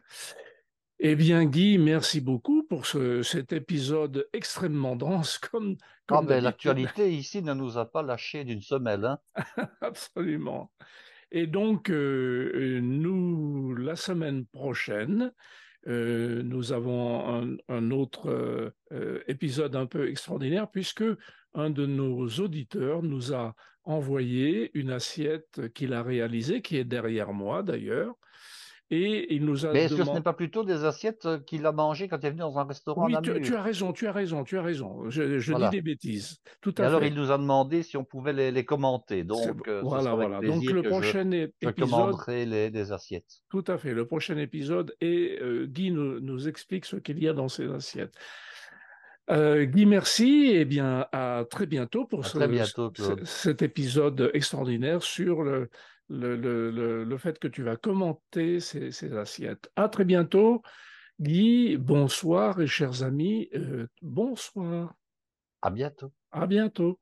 Eh bien, Guy, merci beaucoup pour cet épisode extrêmement dense. Comme, ah ben, l'actualité ici ne nous a pas lâché d'une semelle. Hein. Absolument. Et donc, euh, nous, la semaine prochaine, euh, nous avons un, autre euh, épisode un peu extraordinaire puisque un de nos auditeurs nous a envoyé une assiette qu'il a réalisée, qui est derrière moi d'ailleurs, Et il nous a Mais est-ce que ce n'est pas plutôt des assiettes euh, qu'il a mangées quand il est venu dans un restaurant Oui, tu, tu, as raison, tu as raison, tu as raison. Je, je dis des bêtises. Tout à Et fait. alors, il nous a demandé si on pouvait les, les commenter. Donc, euh, voilà, voilà. Donc, le prochain je, épisode. Je les, les, assiettes. Tout à fait. Le prochain épisode, et euh, Guy nous, nous, explique ce qu'il y a dans ces assiettes. Euh, Guy, merci. Et eh bien, à très bientôt pour ce, très bientôt, cet épisode extraordinaire sur le, le, le, le, fait que tu vas commenter ces, ces, assiettes. À très bientôt. Guy, bonsoir et chers amis, euh, bonsoir. À bientôt. À bientôt.